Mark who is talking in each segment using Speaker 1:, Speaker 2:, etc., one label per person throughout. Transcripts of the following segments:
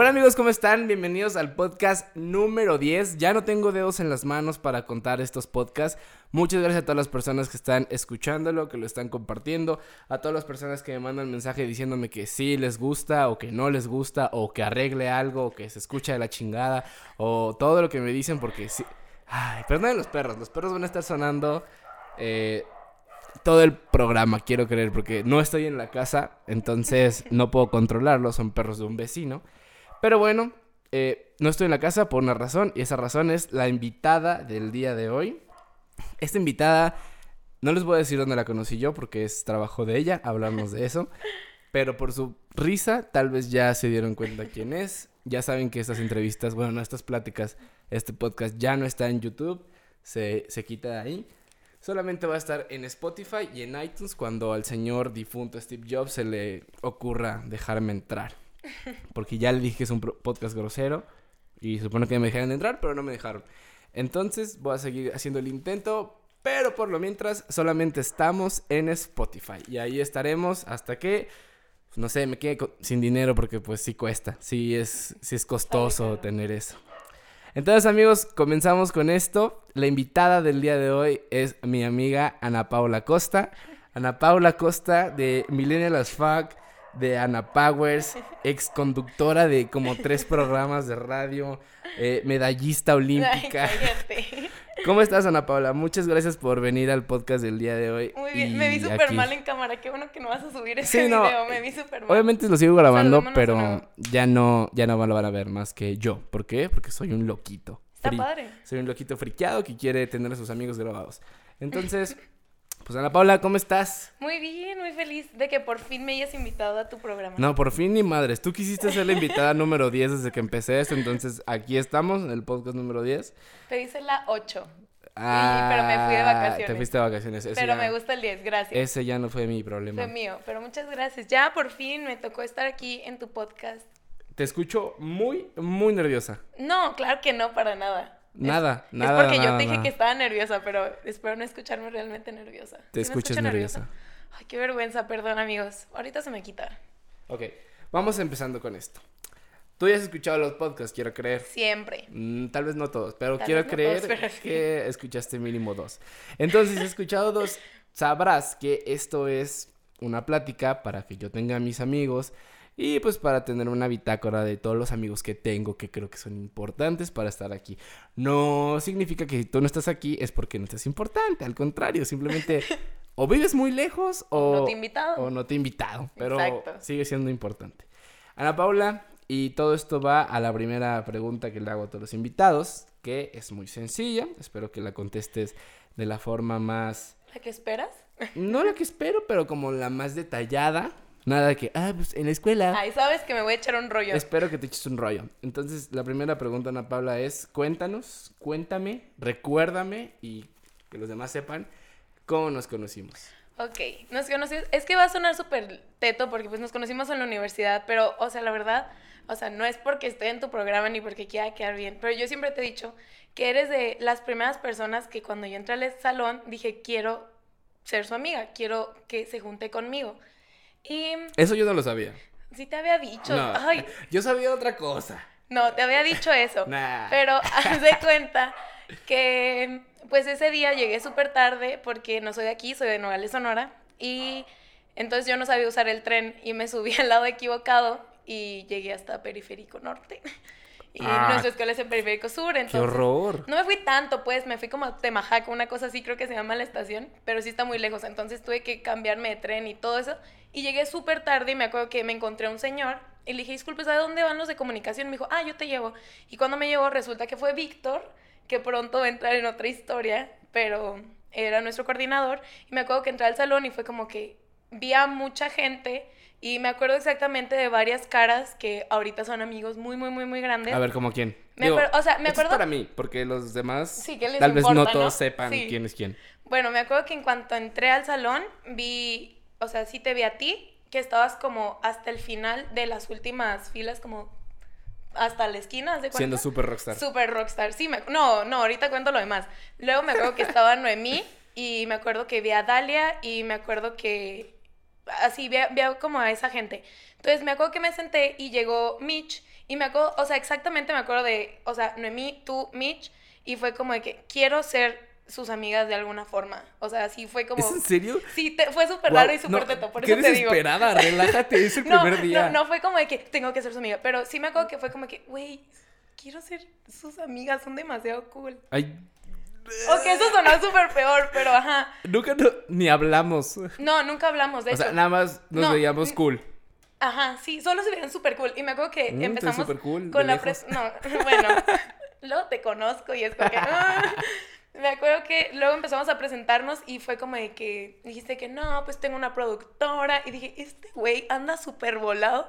Speaker 1: Bueno amigos, ¿cómo están? Bienvenidos al podcast número 10. Ya no tengo dedos en las manos para contar estos podcasts. Muchas gracias a todas las personas que están escuchándolo, que lo están compartiendo, a todas las personas que me mandan mensaje diciéndome que sí les gusta o que no les gusta o que arregle algo o que se escucha de la chingada o todo lo que me dicen porque sí... Ay, perdonen los perros, los perros van a estar sonando eh, todo el programa, quiero creer, porque no estoy en la casa, entonces no puedo controlarlos, son perros de un vecino. Pero bueno, eh, no estoy en la casa por una razón y esa razón es la invitada del día de hoy. Esta invitada, no les voy a decir dónde la conocí yo porque es trabajo de ella, hablamos de eso. Pero por su risa, tal vez ya se dieron cuenta quién es. Ya saben que estas entrevistas, bueno, no, estas pláticas, este podcast ya no está en YouTube, se, se quita de ahí. Solamente va a estar en Spotify y en iTunes cuando al señor difunto Steve Jobs se le ocurra dejarme entrar. Porque ya le dije que es un podcast grosero. Y supone que me dejaron entrar, pero no me dejaron. Entonces voy a seguir haciendo el intento. Pero por lo mientras, solamente estamos en Spotify. Y ahí estaremos hasta que, no sé, me quede sin dinero porque pues sí cuesta. Sí es, sí es costoso tener eso. Entonces amigos, comenzamos con esto. La invitada del día de hoy es mi amiga Ana Paula Costa. Ana Paula Costa de Millennial as Fuck, de Ana Powers, ex conductora de como tres programas de radio, eh, medallista olímpica. ¿Cómo estás, Ana Paula? Muchas gracias por venir al podcast del día de hoy.
Speaker 2: Muy bien, me vi súper mal en cámara. Qué bueno que no vas a subir ese video. Me vi súper mal.
Speaker 1: Obviamente lo sigo grabando, pero ya no, ya no lo van a ver más que yo. ¿Por qué? Porque soy un loquito.
Speaker 2: Está padre.
Speaker 1: Soy un loquito friqueado que quiere tener a sus amigos grabados. Entonces, pues Ana Paula, ¿cómo estás?
Speaker 2: Muy bien, muy feliz de que por fin me hayas invitado a tu programa.
Speaker 1: No, por fin ni madres. Tú quisiste ser la invitada número 10 desde que empecé esto, entonces aquí estamos en el podcast número 10.
Speaker 2: Te hice la 8. Ah, pero me fui de vacaciones.
Speaker 1: Te fuiste de vacaciones.
Speaker 2: pero me gusta el 10, gracias.
Speaker 1: Ese ya no fue mi problema.
Speaker 2: Fue mío, pero muchas gracias. Ya por fin me tocó estar aquí en tu podcast.
Speaker 1: Te escucho muy, muy nerviosa.
Speaker 2: No, claro que no, para nada.
Speaker 1: Nada, nada.
Speaker 2: Es porque yo te dije que estaba nerviosa, pero espero no escucharme realmente nerviosa.
Speaker 1: Te escuchas nerviosa?
Speaker 2: Ay, qué vergüenza, perdón, amigos. Ahorita se me quita.
Speaker 1: Ok, vamos empezando con esto. Tú ya has escuchado los podcasts, quiero creer.
Speaker 2: Siempre.
Speaker 1: Mm, tal vez no todos, pero quiero creer que escuchaste mínimo dos. Entonces, si has escuchado dos, sabrás que esto es una plática para que yo tenga a mis amigos y pues para tener una bitácora de todos los amigos que tengo que creo que son importantes para estar aquí. No significa que si tú no estás aquí es porque no estás importante, al contrario, simplemente o vives muy lejos o
Speaker 2: no te he invitado.
Speaker 1: O no te he invitado, pero sigue siendo importante. Ana Paula, y todo esto va a la primera pregunta que le hago a todos los invitados, que es muy sencilla, espero que la contestes de la forma más...
Speaker 2: ¿La que esperas?
Speaker 1: No la que espero, pero como la más detallada Nada de que, ah, pues en la escuela.
Speaker 2: Ay, sabes que me voy a echar un rollo.
Speaker 1: Espero que te eches un rollo. Entonces, la primera pregunta, Ana Paula, es: cuéntanos, cuéntame, recuérdame y que los demás sepan cómo nos conocimos.
Speaker 2: Ok, nos conocimos. Es que va a sonar súper teto porque pues nos conocimos en la universidad, pero, o sea, la verdad, o sea, no es porque esté en tu programa ni porque quiera quedar bien, pero yo siempre te he dicho que eres de las primeras personas que cuando yo entré al salón dije, quiero ser su amiga, quiero que se junte conmigo. Y...
Speaker 1: Eso yo no lo sabía.
Speaker 2: Sí te había dicho. Ay.
Speaker 1: Yo sabía otra cosa.
Speaker 2: No, te había dicho eso. Pero haz de cuenta que pues ese día llegué súper tarde porque no soy de aquí, soy de Nogales, Sonora. Y entonces yo no sabía usar el tren y me subí al lado equivocado y llegué hasta Periférico Norte. Y ah, nuestra escuela es en Periférico Sur, entonces...
Speaker 1: ¡Qué horror!
Speaker 2: No me fui tanto, pues, me fui como a Temajac, una cosa así, creo que se llama la estación, pero sí está muy lejos, entonces tuve que cambiarme de tren y todo eso. Y llegué súper tarde y me acuerdo que me encontré a un señor y le dije, disculpe, ¿sabe dónde van los de comunicación? me dijo, ah, yo te llevo. Y cuando me llevó, resulta que fue Víctor, que pronto va a entrar en otra historia, pero era nuestro coordinador. Y me acuerdo que entré al salón y fue como que vi a mucha gente y me acuerdo exactamente de varias caras que ahorita son amigos muy, muy, muy, muy grandes.
Speaker 1: A ver, ¿como quién?
Speaker 2: Me acuerdo, o sea, me acuerdo...
Speaker 1: Es para mí, porque los demás tal vez no todos sepan quién es quién.
Speaker 2: Bueno, me acuerdo que en cuanto entré al salón, vi, o sea, sí te vi a ti, que estabas como hasta el final de las últimas filas, como hasta la esquina, ¿haz de
Speaker 1: Siendo súper rockstar.
Speaker 2: Super rockstar. Sí, me- no, no, ahorita cuento lo demás. Luego me acuerdo que estaba Noemí y me acuerdo que vi a Dalia y me acuerdo que así vi a como a esa gente. Entonces me acuerdo que me senté y llegó Mitch y me acuerdo, o sea, exactamente me acuerdo de, o sea, Noemí, tú, Mitch y fue como de que quiero ser sus amigas de alguna forma. O sea, sí fue como
Speaker 1: ¿Es en serio?
Speaker 2: Sí, te- fue súper
Speaker 1: Guau,
Speaker 2: raro y súper
Speaker 1: no,
Speaker 2: teto, por
Speaker 1: qué
Speaker 2: eso te digo.
Speaker 1: desesperada, relájate, es el
Speaker 2: No,
Speaker 1: primer día.
Speaker 2: no, no fue como de que tengo que ser su amiga, pero sí me acuerdo que fue como que, güey, quiero ser sus amigas, son demasiado cool.
Speaker 1: Ay,
Speaker 2: Ok, eso sonó súper peor, pero ajá.
Speaker 1: nunca no- ni hablamos.
Speaker 2: No, nunca hablamos de
Speaker 1: O
Speaker 2: eso.
Speaker 1: sea, nada más nos
Speaker 2: No,
Speaker 1: veíamos cool.
Speaker 2: Ajá, sí, solo se vieron súper cool. Y me acuerdo que
Speaker 1: Mm,
Speaker 2: empezamos
Speaker 1: cool,
Speaker 2: con la pres- No, bueno, luego te conozco y es como que... ah. Me acuerdo que luego empezamos a presentarnos y fue como de que dijiste que no, pues tengo una productora. Y dije, este güey anda súper volado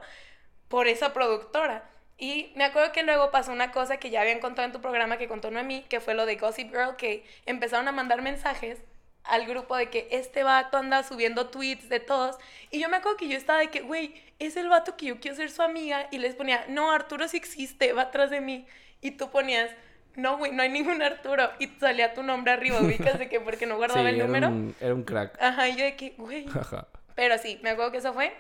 Speaker 2: por esa productora. Y me acuerdo que luego pasó una cosa que ya habían contado en tu programa que contó Noemí, que fue lo de Gossip Girl, que empezaron a mandar mensajes al grupo de que este vato anda subiendo tweets de todos. Y yo me acuerdo que yo estaba de que, güey, es el vato que yo quiero ser su amiga. Y les ponía, no, Arturo sí existe, va atrás de mí. Y tú ponías, no, güey, no hay ningún Arturo. Y salía tu nombre arriba, ubicas de que porque no
Speaker 1: Sí,
Speaker 2: guardaba el
Speaker 1: era
Speaker 2: número.
Speaker 1: un, era un crack.
Speaker 2: Ajá, y yo de que, güey. Pero sí, me acuerdo que eso fue.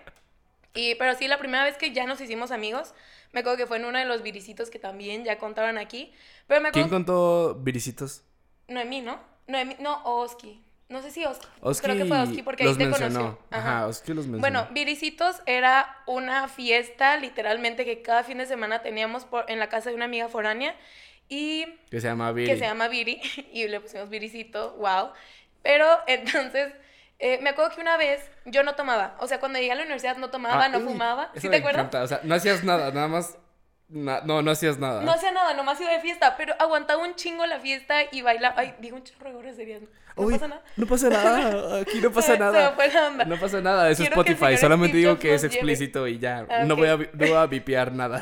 Speaker 2: Y, pero sí, la primera vez que ya nos hicimos amigos, me acuerdo que fue en uno de los viricitos que también ya contaron aquí. Pero me
Speaker 1: ¿Quién contó viricitos?
Speaker 2: Noemí, ¿no? Noemí, no, o Oski. No sé si Oski.
Speaker 1: Oski
Speaker 2: Creo que fue Oski porque ahí te
Speaker 1: mencionó.
Speaker 2: conoció.
Speaker 1: Ajá, Oski los mencionó.
Speaker 2: Bueno, Viricitos era una fiesta literalmente que cada fin de semana teníamos por, en la casa de una amiga foránea y
Speaker 1: que se llama Viri.
Speaker 2: que se llama Viri y le pusimos Viricito, wow. Pero entonces eh, me acuerdo que una vez yo no tomaba, o sea, cuando llegué a la universidad no tomaba,
Speaker 1: Ah,
Speaker 2: no
Speaker 1: uy,
Speaker 2: fumaba, ¿sí te acuerdas?
Speaker 1: encanta, O sea, no hacías nada, nada más. Na- no, no hacías nada.
Speaker 2: No hacía nada, nomás iba de fiesta, pero aguantaba un chingo la fiesta y bailaba. Ay, digo un chorro de groserías. No
Speaker 1: Uy,
Speaker 2: pasa nada.
Speaker 1: No pasa nada. Aquí no pasa
Speaker 2: se
Speaker 1: nada.
Speaker 2: me fue la onda.
Speaker 1: No pasa nada, es
Speaker 2: Quiero
Speaker 1: Spotify. Solamente digo que es
Speaker 2: lleve.
Speaker 1: explícito y ya.
Speaker 2: Ah,
Speaker 1: no, voy a, no voy a vipear nada.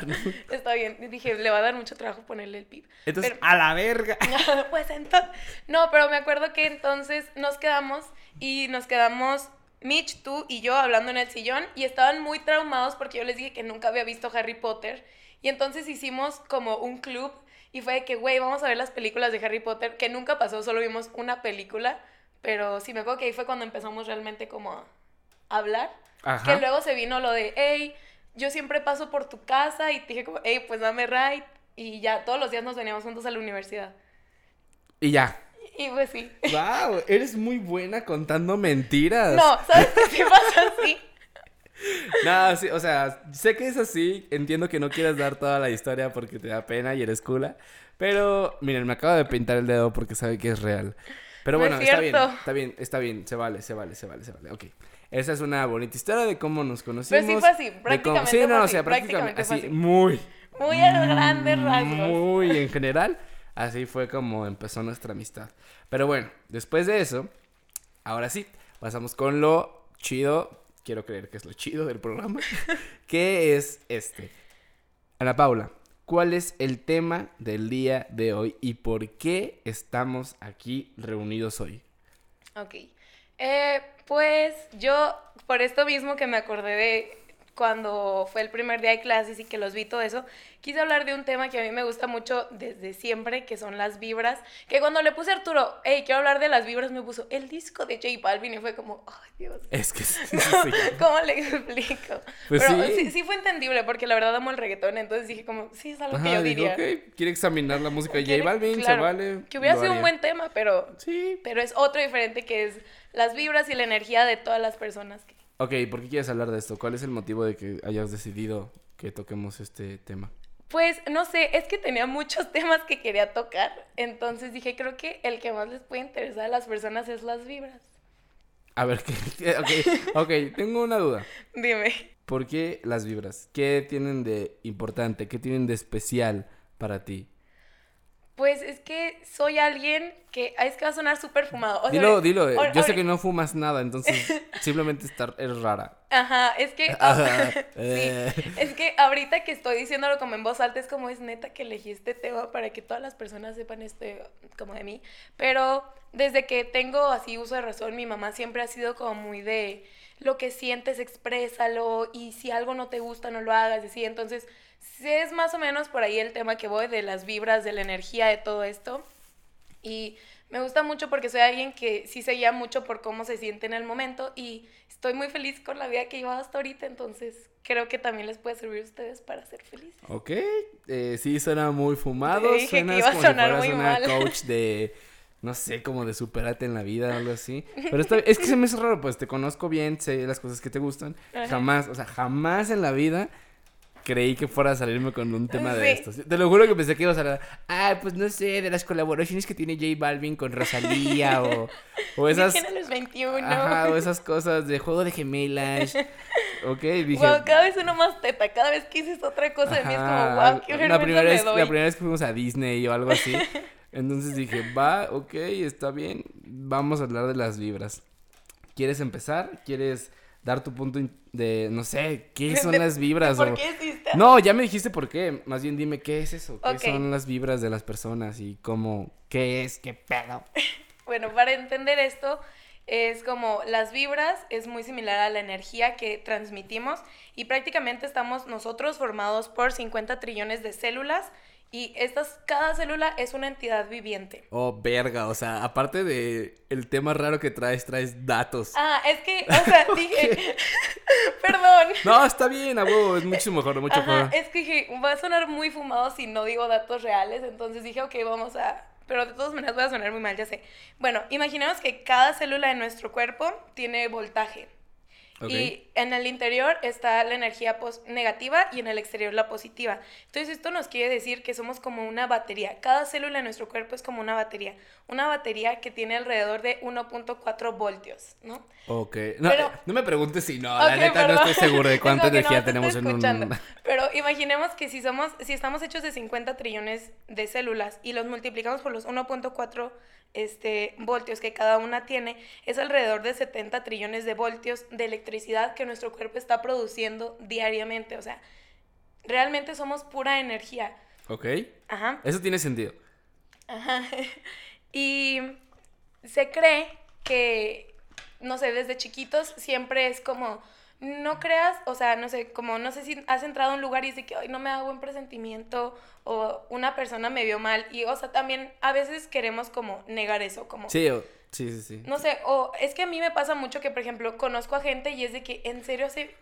Speaker 2: Está bien. Dije, le va a dar mucho trabajo ponerle el pip.
Speaker 1: Entonces,
Speaker 2: Pero-
Speaker 1: a la verga.
Speaker 2: pues entonces. No, pero me acuerdo que entonces nos quedamos y nos quedamos Mitch, tú y yo hablando en el sillón y estaban muy traumados porque yo les dije que nunca había visto Harry Potter. Y entonces hicimos como un club y fue de que, güey, vamos a ver las películas de Harry Potter, que nunca pasó, solo vimos una película. Pero sí me acuerdo que ahí fue cuando empezamos realmente como a hablar.
Speaker 1: Ajá.
Speaker 2: Que luego se vino lo de, hey, yo siempre paso por tu casa y te dije como, hey, pues dame ride. Y ya todos los días nos veníamos juntos a la universidad.
Speaker 1: Y ya.
Speaker 2: Y pues sí.
Speaker 1: Wow, eres muy buena contando mentiras.
Speaker 2: No, ¿sabes qué sí pasa así?
Speaker 1: No, sí, o sea, sé que es así. Entiendo que no quieras dar toda la historia porque te da pena y eres cula. Pero, miren, me acabo de pintar el dedo porque sabe que es real. Pero
Speaker 2: No es
Speaker 1: bueno, está bien, está bien, está bien. Se vale, se vale, se vale, se vale. Ok. Esa es una bonita historia de cómo nos conocimos.
Speaker 2: Pero sí fue así, prácticamente
Speaker 1: Sí,
Speaker 2: fue
Speaker 1: no, o sea, prácticamente
Speaker 2: prácticamente
Speaker 1: así. Muy.
Speaker 2: Muy a grandes rasgos.
Speaker 1: Muy en general. Así fue como empezó nuestra amistad. Pero bueno, después de eso, ahora sí, pasamos con lo chido. Quiero creer que es lo chido del programa. que es este. Ana Paula, ¿cuál es el tema del día de hoy y por qué estamos aquí reunidos hoy?
Speaker 2: Ok. Eh, pues yo, por esto mismo que me acordé de cuando fue el primer día de clases y que los vi todo eso, quise hablar de un tema que a mí me gusta mucho desde siempre, que son las vibras. Que cuando le puse a Arturo, hey, quiero hablar de las vibras, me puso el disco de J Balvin y fue como, ay Dios.
Speaker 1: Es que sí, sí.
Speaker 2: ¿Cómo le explico?
Speaker 1: Pues
Speaker 2: Pero
Speaker 1: sí.
Speaker 2: sí. sí fue entendible porque la verdad amo el reggaetón, entonces dije como, sí, es algo que yo diría.
Speaker 1: ok, quiere examinar la música de J Balvin, se
Speaker 2: claro,
Speaker 1: vale.
Speaker 2: Que hubiera sido un buen tema, pero,
Speaker 1: Sí.
Speaker 2: pero es otro diferente que es las vibras y la energía de todas las personas. que-
Speaker 1: Ok, ¿por qué quieres hablar de esto? ¿Cuál es el motivo de que hayas decidido que toquemos este tema?
Speaker 2: Pues no sé, es que tenía muchos temas que quería tocar, entonces dije, creo que el que más les puede interesar a las personas es las vibras.
Speaker 1: A ver, ¿qué? ok, ok, tengo una duda.
Speaker 2: Dime.
Speaker 1: ¿Por qué las vibras? ¿Qué tienen de importante? ¿Qué tienen de especial para ti?
Speaker 2: Pues es que soy alguien que, ah, es que va a sonar súper fumado. O sea,
Speaker 1: Dilo, dilo. Yo sé que no fumas nada, entonces simplemente estar, eres rara.
Speaker 2: Ajá, es que...
Speaker 1: Ajá,
Speaker 2: sí,
Speaker 1: eh.
Speaker 2: es que ahorita que estoy diciéndolo como en voz alta es como es neta que elegí este tema para que todas las personas sepan este como de mí. Pero desde que tengo así uso de razón, mi mamá siempre ha sido como muy de lo que sientes, exprésalo, y si algo no te gusta, no lo hagas, así. Entonces, sí es más o menos por ahí el tema que voy de las vibras, de la energía, de todo esto. Y me gusta mucho porque soy alguien que sí se guía mucho por cómo se siente en el momento y estoy muy feliz con la vida que he llevado hasta ahorita, entonces creo que también les puede servir a ustedes para ser felices.
Speaker 1: Ok, eh, sí suena muy fumado,
Speaker 2: dije que
Speaker 1: suena
Speaker 2: iba a
Speaker 1: como
Speaker 2: sonar
Speaker 1: si
Speaker 2: muy
Speaker 1: una
Speaker 2: mal.
Speaker 1: coach de, no sé, como de superate en la vida o algo así. Pero está, es que se me hizo raro, pues te conozco bien, sé las cosas que te gustan,
Speaker 2: Ajá.
Speaker 1: jamás, o sea, jamás en la vida creí que fuera a salirme con un tema de
Speaker 2: Sí.
Speaker 1: estos. Te lo juro que pensé que ibas a hablar, ah, pues no sé, de las colaboraciones que tiene J Balvin con Rosalía o, o esas...
Speaker 2: Los 21.
Speaker 1: Ajá, o esas cosas de juego de gemelas. Ok, dije.
Speaker 2: Wow, cada vez uno más teta, cada vez que dices otra cosa de mí es como, wow, qué
Speaker 1: la primera,
Speaker 2: me
Speaker 1: vez,
Speaker 2: doy.
Speaker 1: la primera vez que fuimos a Disney o algo así. Entonces dije, va, ok, está bien. Vamos a hablar de las vibras. ¿Quieres empezar? ¿Quieres dar tu punto de, no sé, qué son
Speaker 2: De-
Speaker 1: las vibras?
Speaker 2: ¿Por
Speaker 1: o-
Speaker 2: qué hiciste?
Speaker 1: No, ya me dijiste por qué. Más bien dime qué es eso. ¿Qué son las vibras de las personas y cómo, qué es, qué pedo?
Speaker 2: Bueno, para entender esto, es como las vibras es muy similar a la energía que transmitimos y prácticamente estamos nosotros formados por 50 trillones de células y estas, cada célula es una entidad viviente.
Speaker 1: Oh, verga, o sea, aparte de el tema raro que traes, traes datos.
Speaker 2: Ah, es que, o sea, dije, perdón.
Speaker 1: No, está bien, a huevo, es mucho mejor, mucho
Speaker 2: Ajá,
Speaker 1: mejor.
Speaker 2: es que dije, va a sonar muy fumado si no digo datos reales, entonces dije, ok, vamos a... Pero de todas maneras voy a sonar muy mal, ya sé. Bueno, imaginemos que cada célula de nuestro cuerpo tiene voltaje.
Speaker 1: Ok.
Speaker 2: Y en el interior está la energía pos- negativa y en el exterior la positiva. Entonces esto nos quiere decir que somos como una batería. Cada célula de nuestro cuerpo es como una batería. Una batería que tiene alrededor de 1.4 voltios, ¿no?
Speaker 1: Ok. No,
Speaker 2: Pero-
Speaker 1: no me preguntes si no, la
Speaker 2: Ok,
Speaker 1: neta no
Speaker 2: perdón.
Speaker 1: estoy seguro de cuánta energía
Speaker 2: no te
Speaker 1: tenemos en un...
Speaker 2: Pero imaginemos que si somos, si estamos hechos de 50 trillones de células y los multiplicamos por los 1.4 este, voltios que cada una tiene, es alrededor de 70 trillones de voltios de electricidad que nuestro cuerpo está produciendo diariamente. O sea, realmente somos pura energía.
Speaker 1: Ok.
Speaker 2: Ajá.
Speaker 1: Eso tiene sentido.
Speaker 2: Ajá. Y se cree que, no sé, desde chiquitos siempre es como, no creas, o sea, no sé, como no sé si has entrado a un lugar y dices que, ay, no me da buen presentimiento, o una persona me vio mal, y, o sea, también a veces queremos como negar eso, como...
Speaker 1: Sí, o- sí, sí, sí.
Speaker 2: No sé, o es que a mí me pasa mucho que, por ejemplo, conozco a gente y es de que en serio hace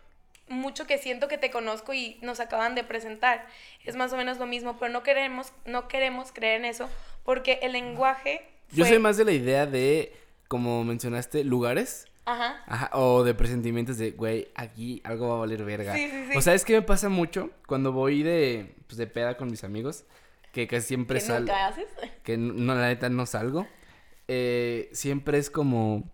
Speaker 2: mucho que siento que te conozco y nos acaban de presentar. Es más o menos lo mismo, pero no queremos, no queremos creer en eso porque el lenguaje.
Speaker 1: Yo soy más de la idea de, como mencionaste, lugares.
Speaker 2: Ajá.
Speaker 1: Ajá, o de presentimientos de, güey, aquí algo va a valer verga.
Speaker 2: Sí, sí, sí.
Speaker 1: O sea, es que me pasa mucho cuando voy de, pues, de peda con mis amigos, que casi siempre
Speaker 2: ¿Que
Speaker 1: salgo.
Speaker 2: nunca haces?
Speaker 1: que no, la neta no salgo. eh, siempre es como.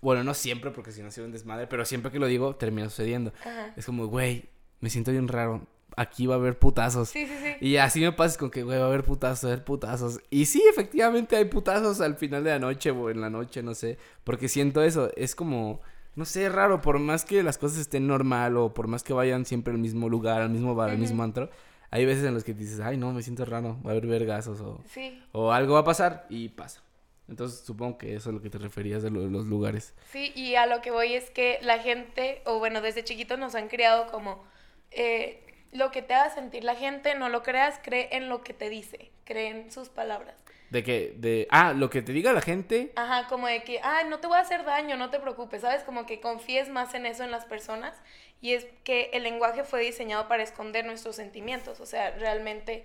Speaker 1: Bueno, no siempre, porque si no soy un desmadre, pero siempre que lo digo, termina sucediendo.
Speaker 2: Ajá.
Speaker 1: Es como, güey, me siento bien raro. Aquí va a haber putazos.
Speaker 2: Sí, sí, sí.
Speaker 1: Y así me pasa con que, güey, va a haber putazos, va a haber putazos. Y sí, efectivamente hay putazos al final de la noche o en la noche, no sé. Porque siento eso, es como, no sé, raro. Por más que las cosas estén normal o por más que vayan siempre al mismo lugar, al mismo bar, al mismo antro, hay veces en los que dices, ay, no, me siento raro, va a haber vergazos o,
Speaker 2: Sí,
Speaker 1: o algo va a pasar y pasa. Entonces supongo que eso es lo que te referías de lo de los lugares.
Speaker 2: sí, y a lo que voy es que la gente, o bueno, desde chiquitos nos han criado como eh, lo que te haga sentir la gente, no lo creas, cree en lo que te dice, cree en sus palabras.
Speaker 1: De que, de, ah, lo que te diga la gente,
Speaker 2: Ajá, como de que, ay, no te voy a hacer daño, no te preocupes, ¿sabes? Como que confíes más en eso en las personas. Y es que el lenguaje fue diseñado para esconder nuestros sentimientos. O sea, realmente,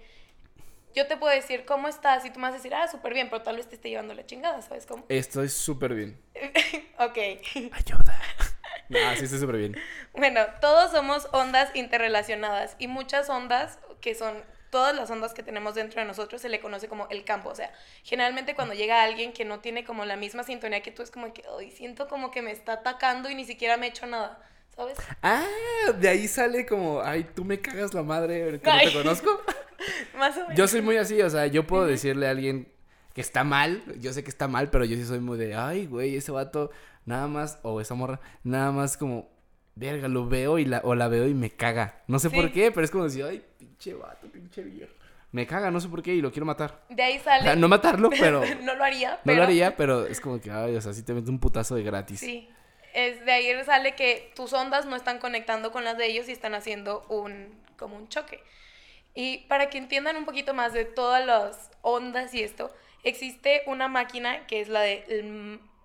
Speaker 2: yo te puedo decir cómo estás y tú me vas a decir, ah, súper bien, pero tal vez te esté llevando la chingada, ¿sabes cómo?
Speaker 1: estoy súper bien.
Speaker 2: ok.
Speaker 1: Ayuda. Ah, sí, súper bien.
Speaker 2: Bueno, todos somos ondas interrelacionadas y muchas ondas que son todas las ondas que tenemos dentro de nosotros se le conoce como el campo. O sea, generalmente cuando llega alguien que no tiene como la misma sintonía que tú, es como que, hoy siento como que me está atacando y ni siquiera me he hecho nada, ¿sabes?
Speaker 1: Ah, de ahí sale como, ay, tú me cagas la madre que no
Speaker 2: Ay.
Speaker 1: te conozco.
Speaker 2: Más o menos.
Speaker 1: Yo soy muy así, o sea, yo puedo decirle a alguien que está mal, yo sé que está mal, pero yo sí soy muy de, ay, güey, ese vato nada más, o esa morra, nada más como, verga, lo veo y la, o la veo y me caga. No sé
Speaker 2: Sí.
Speaker 1: por qué, pero es como decir, ay, pinche vato, pinche viejo. Me caga, no sé por qué, y lo quiero matar.
Speaker 2: De ahí
Speaker 1: O
Speaker 2: sale...
Speaker 1: sea, no matarlo, pero...
Speaker 2: no lo haría,
Speaker 1: No
Speaker 2: pero...
Speaker 1: lo haría, pero es como que, ay, o sea, sí te meto un putazo de gratis.
Speaker 2: Sí. es de ahí sale que tus ondas no están conectando con las de ellos y están haciendo un como un choque. Y para que entiendan un poquito más de todas las ondas y esto, existe una máquina que es la de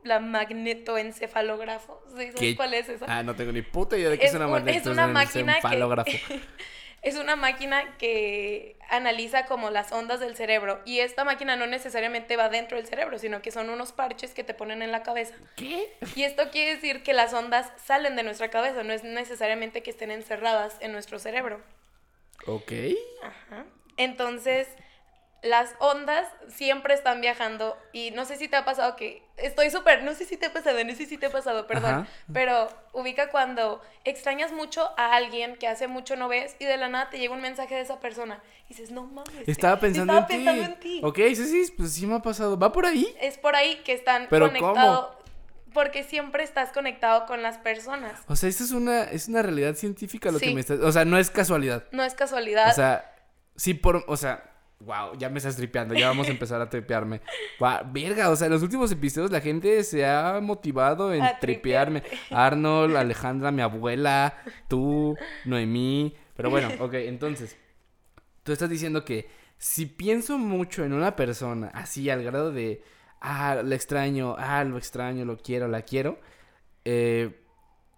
Speaker 2: la magnetoencefalógrafo. ¿Sabes cuál es esa?
Speaker 1: Ah, no tengo ni puta idea de qué es, una
Speaker 2: magnetoencefalógrafo. es una máquina que analiza como las ondas del cerebro y esta máquina no necesariamente va dentro del cerebro, sino que son unos parches que te ponen en la cabeza.
Speaker 1: ¿Qué?
Speaker 2: Y esto quiere decir que las ondas salen de nuestra cabeza, no es necesariamente que estén encerradas en nuestro cerebro.
Speaker 1: Ok.
Speaker 2: Ajá. Entonces, las ondas siempre están viajando y no sé si te ha pasado que estoy súper, no sé si te ha pasado, no sé si te ha pasado, perdón, pero ubica cuando extrañas mucho a alguien que hace mucho no ves y de la nada te llega un mensaje de esa persona y dices, no mames.
Speaker 1: Estaba pensando, estaba en, pensando en, ti. Ok, sí, sí, pues sí me ha pasado. ¿Va por ahí?
Speaker 2: Es por ahí que están ¿Pero conectados. Porque siempre estás conectado con las personas.
Speaker 1: O sea, esto es una, es una realidad científica lo que me estás... O sea, no es casualidad.
Speaker 2: No es casualidad.
Speaker 1: O sea, sí por... O sea, Wow, ya me estás tripeando, ya vamos a empezar a tripearme. Wow, verga, o sea, en los últimos episodios la gente se ha motivado en tripearme. Arnold, Alejandra, mi abuela, tú, Noemí. Pero bueno, ok, entonces, tú estás diciendo que si pienso mucho en una persona, así al grado de, ah, lo extraño, ah, lo extraño, lo quiero, la quiero, eh,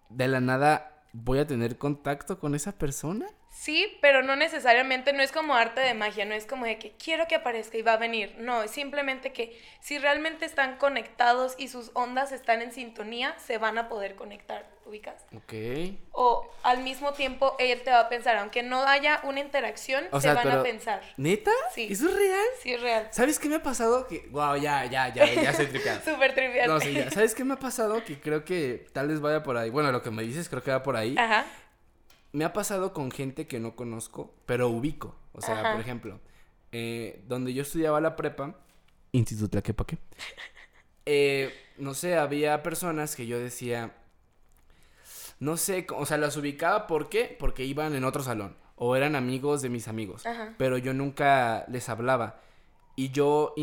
Speaker 1: de la nada voy a tener contacto con esa persona.
Speaker 2: Sí, pero no necesariamente, no es como arte de magia, no es como de que quiero que aparezca y va a venir. No, es simplemente que si realmente están conectados y sus ondas están en sintonía, se van a poder conectar, ¿ubicas?
Speaker 1: Ok.
Speaker 2: O al mismo tiempo él te va a pensar, aunque no haya una interacción, se van a pensar.
Speaker 1: ¿Neta?
Speaker 2: Sí.
Speaker 1: ¿Eso es real?
Speaker 2: Sí, es real.
Speaker 1: ¿Sabes qué me ha pasado? Que, wow, ya, ya, ya, ya estoy tripeado.
Speaker 2: Súper trivial.
Speaker 1: No, sí, ya. ¿Sabes qué me ha pasado? Que creo que tal vez vaya por ahí. Bueno, lo que me dices creo que va por ahí.
Speaker 2: Ajá
Speaker 1: me ha pasado con gente que no conozco, pero ubico. O sea, por ejemplo, eh, donde yo estudiaba la prepa, Instituto Tlaquepaque, eh, no sé, había personas que yo decía, no sé, o sea, las ubicaba, ¿por qué? Porque iban en otro salón o eran amigos de mis amigos, pero yo nunca les hablaba. Y yo,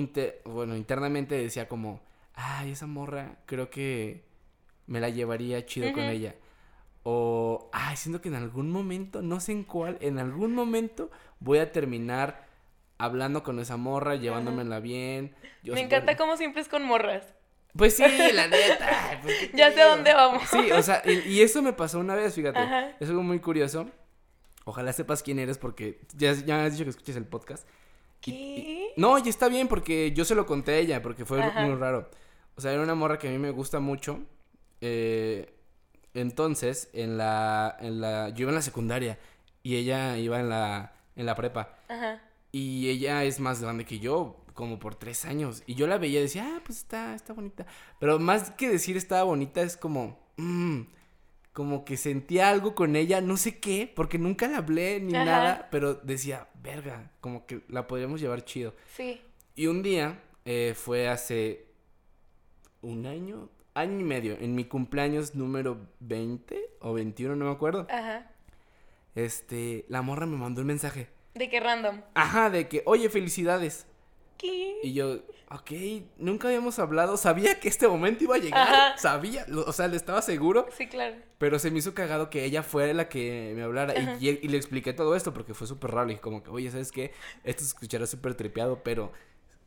Speaker 1: bueno, internamente decía como, ay, esa morra, creo que me la llevaría chido con ella. O, ay, siento que en algún momento, no sé en cuál, en algún momento voy a terminar hablando con esa morra, llevándomela bien.
Speaker 2: Me encanta cómo siempre es con morras.
Speaker 1: Pues sí, la neta. Pues,
Speaker 2: ya sé a dónde vamos.
Speaker 1: Sí, o sea, y, eso me pasó una vez, fíjate. Es algo muy curioso. Ojalá sepas quién eres porque ya, ya me has dicho que escuches el podcast.
Speaker 2: ¿Qué?
Speaker 1: no, y está bien porque yo se lo conté a ella porque fue muy raro. O sea, era una morra que a mí me gusta mucho. Eh, entonces, en la, en la, yo iba en la secundaria y ella iba en la, en la prepa.
Speaker 2: Ajá.
Speaker 1: Y ella es más grande que yo, como por tres años. Y yo la veía y decía, ah, pues está, está bonita. Pero más que decir estaba bonita, es como, mmm, como que sentía algo con ella, no sé qué, porque nunca la hablé ni nada, pero decía, verga, como que la podríamos llevar chido.
Speaker 2: Sí.
Speaker 1: Y un día, eh, fue hace un año, año y medio, en mi cumpleaños número 20 o 21, no me acuerdo.
Speaker 2: Ajá.
Speaker 1: Este, la morra me mandó un mensaje.
Speaker 2: ¿De qué random?
Speaker 1: Ajá, de que, oye, felicidades.
Speaker 2: ¿Qué?
Speaker 1: Y yo, ok, nunca habíamos hablado, sabía que este momento iba a llegar, sabía, o sea, le estaba seguro.
Speaker 2: Sí, claro.
Speaker 1: Pero se me hizo cagado que ella fuera la que me hablara y, y, le expliqué todo esto porque fue súper raro y como que, oye, ¿sabes qué? Esto se escuchará súper tripeado, pero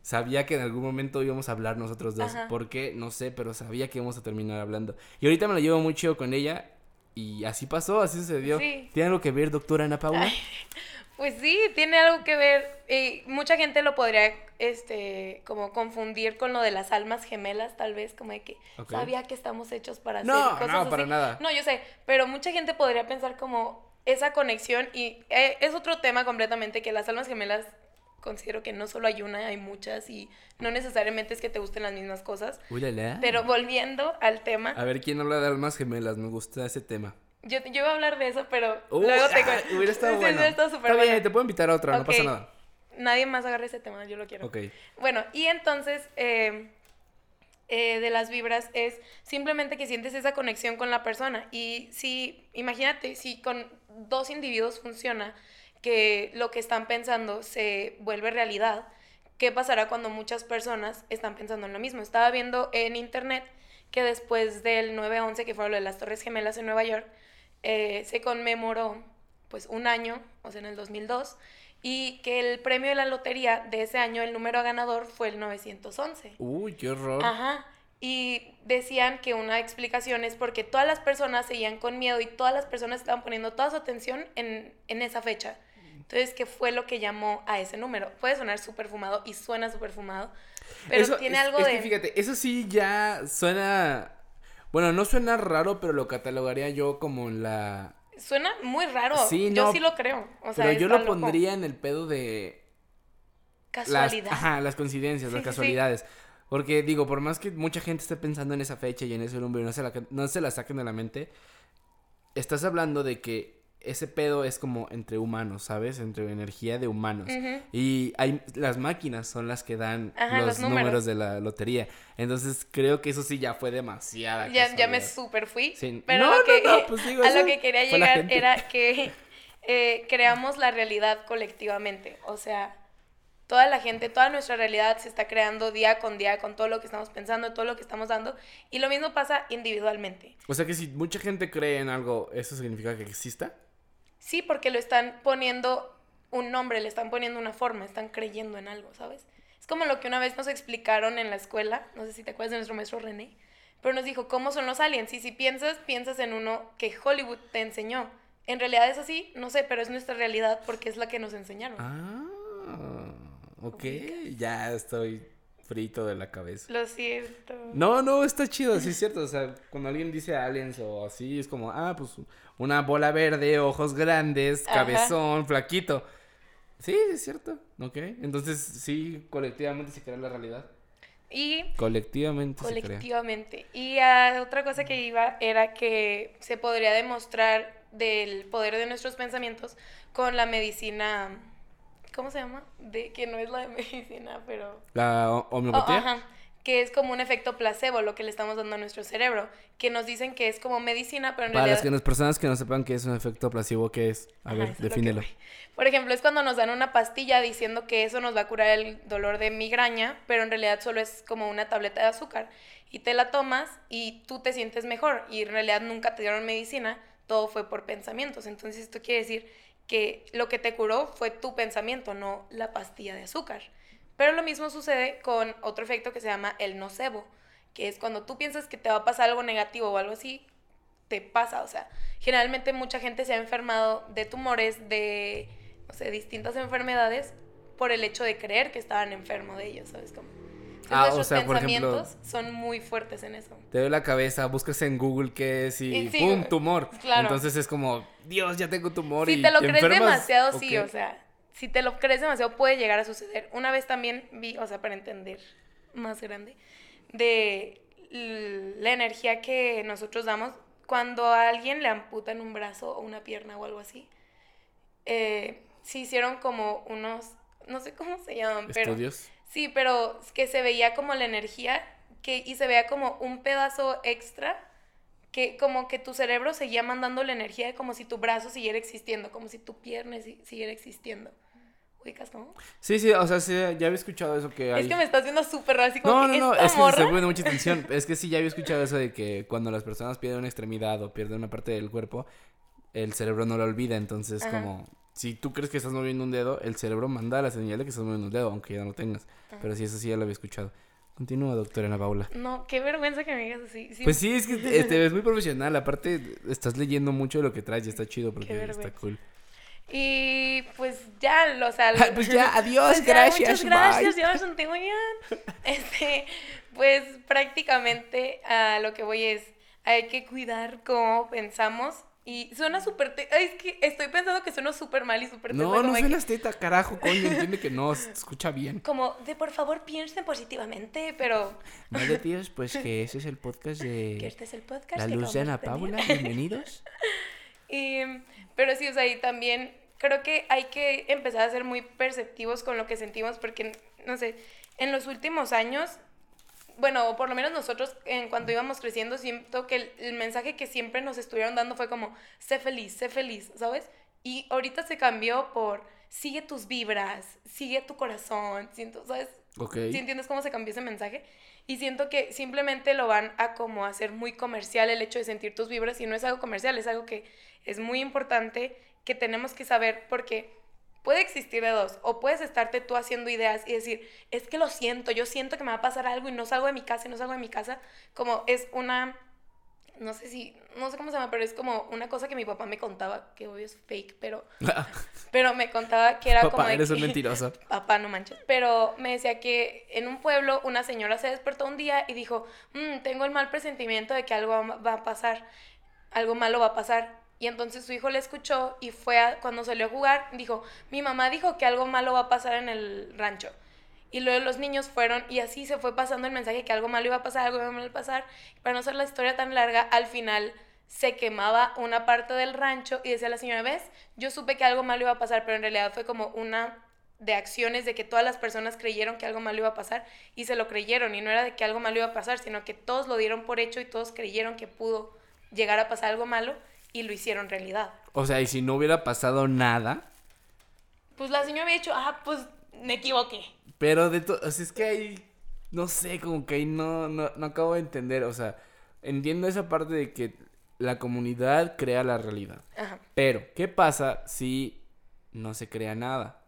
Speaker 1: sabía que en algún momento íbamos a hablar nosotros dos. ¿Por qué? No sé, pero sabía que íbamos a terminar hablando. Y ahorita me lo llevo muy chido con ella. Y así pasó, así sucedió. ¿Tiene algo que ver, doctora Ana Paula?
Speaker 2: pues sí, tiene algo que ver. Y mucha gente lo podría, este, como confundir con lo de las almas gemelas, tal vez, como de que sabía que estamos hechos para hacer
Speaker 1: cosas no, para nada.
Speaker 2: No, yo sé, pero mucha gente podría pensar como esa conexión y eh, es otro tema completamente que las almas gemelas considero que no solo hay una, hay muchas y no necesariamente es que te gusten las mismas cosas. Pero volviendo al tema.
Speaker 1: A ver, ¿quién habla de almas gemelas? Me gusta ese tema.
Speaker 2: Yo, yo iba a hablar de eso, pero uh, luego te
Speaker 1: cuento. hubiera estado bueno. Está bien, te puedo invitar a otra, no pasa nada.
Speaker 2: Nadie más agarre ese tema, yo lo quiero.
Speaker 1: Ok.
Speaker 2: Bueno, y entonces, eh, eh, de las vibras es simplemente que sientes esa conexión con la persona. Y si, imagínate, si con dos individuos funciona, que lo que están pensando se vuelve realidad, ¿qué pasará cuando muchas personas están pensando en lo mismo? Estaba viendo en internet que después del 9-11, que fue lo de las Torres Gemelas en Nueva York, eh, se conmemoró pues un año, o sea, en el 2002, y que el premio de la lotería de ese año, el número ganador fue el 911.
Speaker 1: Uy, qué horror.
Speaker 2: Ajá. Y decían que una explicación es porque todas las personas seguían con miedo y todas las personas estaban poniendo toda su atención en, en esa fecha. Entonces, ¿qué fue lo que llamó a ese número? Puede sonar súper fumado y suena súper fumado, pero
Speaker 1: Eso
Speaker 2: tiene algo
Speaker 1: es
Speaker 2: de...
Speaker 1: que fíjate, eso sí ya suena. Bueno, no suena raro, pero lo catalogaría yo como la.
Speaker 2: Suena muy raro.
Speaker 1: Sí,
Speaker 2: yo
Speaker 1: no,
Speaker 2: sí lo creo. O sea,
Speaker 1: pero yo lo pondría en el pedo de. Las,
Speaker 2: Casualidad.
Speaker 1: ajá, las coincidencias,
Speaker 2: Sí,
Speaker 1: las
Speaker 2: sí, sí.
Speaker 1: casualidades. Porque digo, por más que mucha gente esté pensando en esa fecha y en ese número y no se la, no se la saquen de la mente, estás hablando de que ese pedo es como entre humanos, ¿sabes? Entre energía de humanos. Y hay, las máquinas son las que dan
Speaker 2: Ajá,
Speaker 1: los,
Speaker 2: los
Speaker 1: números.
Speaker 2: números.
Speaker 1: de la lotería. Entonces creo que eso sí ya fue demasiada.
Speaker 2: Ya, ya me super fui.
Speaker 1: Sí.
Speaker 2: Pero
Speaker 1: No,
Speaker 2: lo que,
Speaker 1: no, no, pues digo,
Speaker 2: a lo que quería llegar era que eh, creamos la realidad colectivamente. O sea, toda la gente, toda nuestra realidad se está creando día con día con todo lo que estamos pensando, todo lo que estamos dando. Y lo mismo pasa individualmente.
Speaker 1: O sea que si mucha gente cree en algo, ¿eso significa que exista?
Speaker 2: Sí, porque lo están poniendo un nombre, le están poniendo una forma, están creyendo en algo, ¿sabes? Es como lo que una vez nos explicaron en la escuela, no sé si te acuerdas de nuestro maestro René, pero nos dijo, ¿cómo son los aliens? Y si piensas, piensas en uno que Hollywood te enseñó. En realidad es así, no sé, pero es nuestra realidad porque es la que nos enseñaron.
Speaker 1: Ah, ok. Ya estoy frito de la cabeza.
Speaker 2: Lo siento.
Speaker 1: No, no, está chido, sí es cierto. O sea, cuando alguien dice aliens o así, es como, ah, pues una bola verde, ojos grandes,
Speaker 2: Ajá.
Speaker 1: cabezón, flaquito. Sí, es cierto. Ok. Entonces, sí, colectivamente se crea la realidad.
Speaker 2: Y
Speaker 1: Colectivamente se crea.
Speaker 2: colectivamente. Y ah, otra cosa que iba era que se podría demostrar del poder de nuestros pensamientos con la medicina, ¿cómo se llama? De que no es la de medicina, pero
Speaker 1: La ho-
Speaker 2: Oh,
Speaker 1: homeopatía.
Speaker 2: ajá, que es como un efecto placebo lo que le estamos dando a nuestro cerebro, que nos dicen que es como medicina, pero en
Speaker 1: Para
Speaker 2: realidad
Speaker 1: que, las personas que no sepan qué es un efecto placebo, ¿qué es? A
Speaker 2: Ajá,
Speaker 1: ver,
Speaker 2: que
Speaker 1: defínelo.
Speaker 2: voy. Por ejemplo, es cuando nos dan una pastilla diciendo que eso nos va a curar el dolor de migraña, pero en realidad solo es como una tableta de azúcar. Y te la tomas y tú te sientes mejor. Y en realidad nunca te dieron medicina, todo fue por pensamientos. Entonces esto quiere decir que lo que te curó fue tu pensamiento, no la pastilla de azúcar. Pero lo mismo sucede con otro efecto que se llama el nocebo, que es cuando tú piensas que te va a pasar algo negativo o algo así, te pasa. O sea, generalmente mucha gente se ha enfermado de tumores, de, no sé, distintas enfermedades por el hecho de creer que estaban enfermos de ellos, ¿sabes cómo?
Speaker 1: Ah, o
Speaker 2: nuestros
Speaker 1: sea, por ejemplo-
Speaker 2: pensamientos son muy fuertes en eso.
Speaker 1: Te doy la cabeza, buscas en Google qué es y,
Speaker 2: Y sí,
Speaker 1: ¡pum! tumor.
Speaker 2: claro.
Speaker 1: Entonces es como, Dios, ya tengo tumor y
Speaker 2: Si te lo crees
Speaker 1: enfermas.
Speaker 2: demasiado, sí, o sea, si te lo crees demasiado puede llegar a suceder. Una vez también vi, o sea, para entender más grande, de la energía que nosotros damos cuando a alguien le amputan un brazo o una pierna o algo así. Eh, se hicieron como unos, no sé cómo se llaman, pero...
Speaker 1: Estudios.
Speaker 2: Sí, pero que se veía como la energía que, y se veía como un pedazo extra que como que tu cerebro seguía mandando la energía como si tu brazo siguiera existiendo, como si tu pierna si- siguiera existiendo. ¿Ubicas cómo?
Speaker 1: Sí, sí, o sea, sí, ya había escuchado eso que hay.
Speaker 2: Es que me está haciendo súper raro, así como
Speaker 1: No, no,
Speaker 2: que
Speaker 1: no,
Speaker 2: esta
Speaker 1: es que se pone mucha atención. Es que sí, ya había escuchado eso de que cuando las personas pierden una extremidad o pierden una parte del cuerpo, el cerebro no lo olvida. Entonces,
Speaker 2: Ajá.
Speaker 1: como si tú crees que estás moviendo un dedo, el cerebro manda la señal de que estás moviendo un dedo, aunque ya no lo tengas. Pero sí, eso sí ya lo había escuchado. Continúa, doctora Ana Paula.
Speaker 2: No, qué vergüenza que me digas así. Sí,
Speaker 1: Pues sí, es que eh, te ves muy profesional. Aparte, estás leyendo mucho de lo que traes y está chido porque está cool.
Speaker 2: Y pues ya, o sea...
Speaker 1: Pues ya, adiós,
Speaker 2: Pues ya,
Speaker 1: gracias,
Speaker 2: Muchas gracias,
Speaker 1: bye.
Speaker 2: ya me. Este, pues prácticamente a lo que voy es, hay que cuidar cómo pensamos. Y suena súper... Es que estoy pensando que suena súper mal y súper
Speaker 1: No, no suenas
Speaker 2: que-
Speaker 1: teta, carajo, coño. Entiende que no, se escucha bien.
Speaker 2: Como de por favor piensen positivamente, pero
Speaker 1: Vale, tíos, pues que ese es el podcast
Speaker 2: que
Speaker 1: de
Speaker 2: este es el podcast.
Speaker 1: La
Speaker 2: que
Speaker 1: Luz de Ana Paula. Bienvenidos.
Speaker 2: Y, pero sí, o sea, y también creo que hay que empezar a ser muy perceptivos con lo que sentimos porque, no sé, en los últimos años, bueno, por lo menos nosotros en cuanto íbamos creciendo, siento que el, el mensaje que siempre nos estuvieron dando fue como, sé feliz, sé feliz, ¿sabes? Y ahorita se cambió por, sigue tus vibras, sigue tu corazón, siento, ¿sabes? ¿Sí entiendes cómo se cambió ese mensaje? Y siento que simplemente lo van a como hacer muy comercial el hecho de sentir tus vibras y no es algo comercial, es algo que es muy importante que tenemos que saber porque puede existir de dos. O puedes estarte tú haciendo ideas y decir, es que lo siento, yo siento que me va a pasar algo y no salgo de mi casa y no salgo de mi casa. Como es una, no sé si, no sé cómo se llama, pero es como una cosa que mi papá me contaba, que obvio es fake, pero, pero me contaba que era
Speaker 1: papá,
Speaker 2: como... de
Speaker 1: eres un
Speaker 2: que-
Speaker 1: mentiroso.
Speaker 2: Papá, no manches. Pero me decía que en un pueblo una señora se despertó un día y dijo, "Mm, tengo el mal presentimiento de que algo va a pasar, algo malo va a pasar. Y entonces su hijo le escuchó y fue a- cuando salió a jugar, dijo, mi mamá dijo que algo malo va a pasar en el rancho. Y luego los niños fueron y así se fue pasando el mensaje que algo malo iba a pasar, algo malo iba a pasar. Para no hacer la historia tan larga, al final se quemaba una parte del rancho y decía la señora, ¿ves? Yo supe que algo malo iba a pasar, pero en realidad fue como una de acciones de que todas las personas creyeron que algo malo iba a pasar y se lo creyeron y no era de que algo malo iba a pasar, sino que todos lo dieron por hecho y todos creyeron que pudo llegar a pasar algo malo y lo hicieron realidad.
Speaker 1: O sea, y si no hubiera pasado nada,
Speaker 2: Pues la señora había dicho, ah, pues me equivoqué.
Speaker 1: pero de todo, o sea, es que ahí, no sé, como que ahí no, no, no acabo de entender, o sea, entiendo esa parte de que la comunidad crea la realidad.
Speaker 2: Ajá.
Speaker 1: Pero, ¿qué pasa si no se crea nada?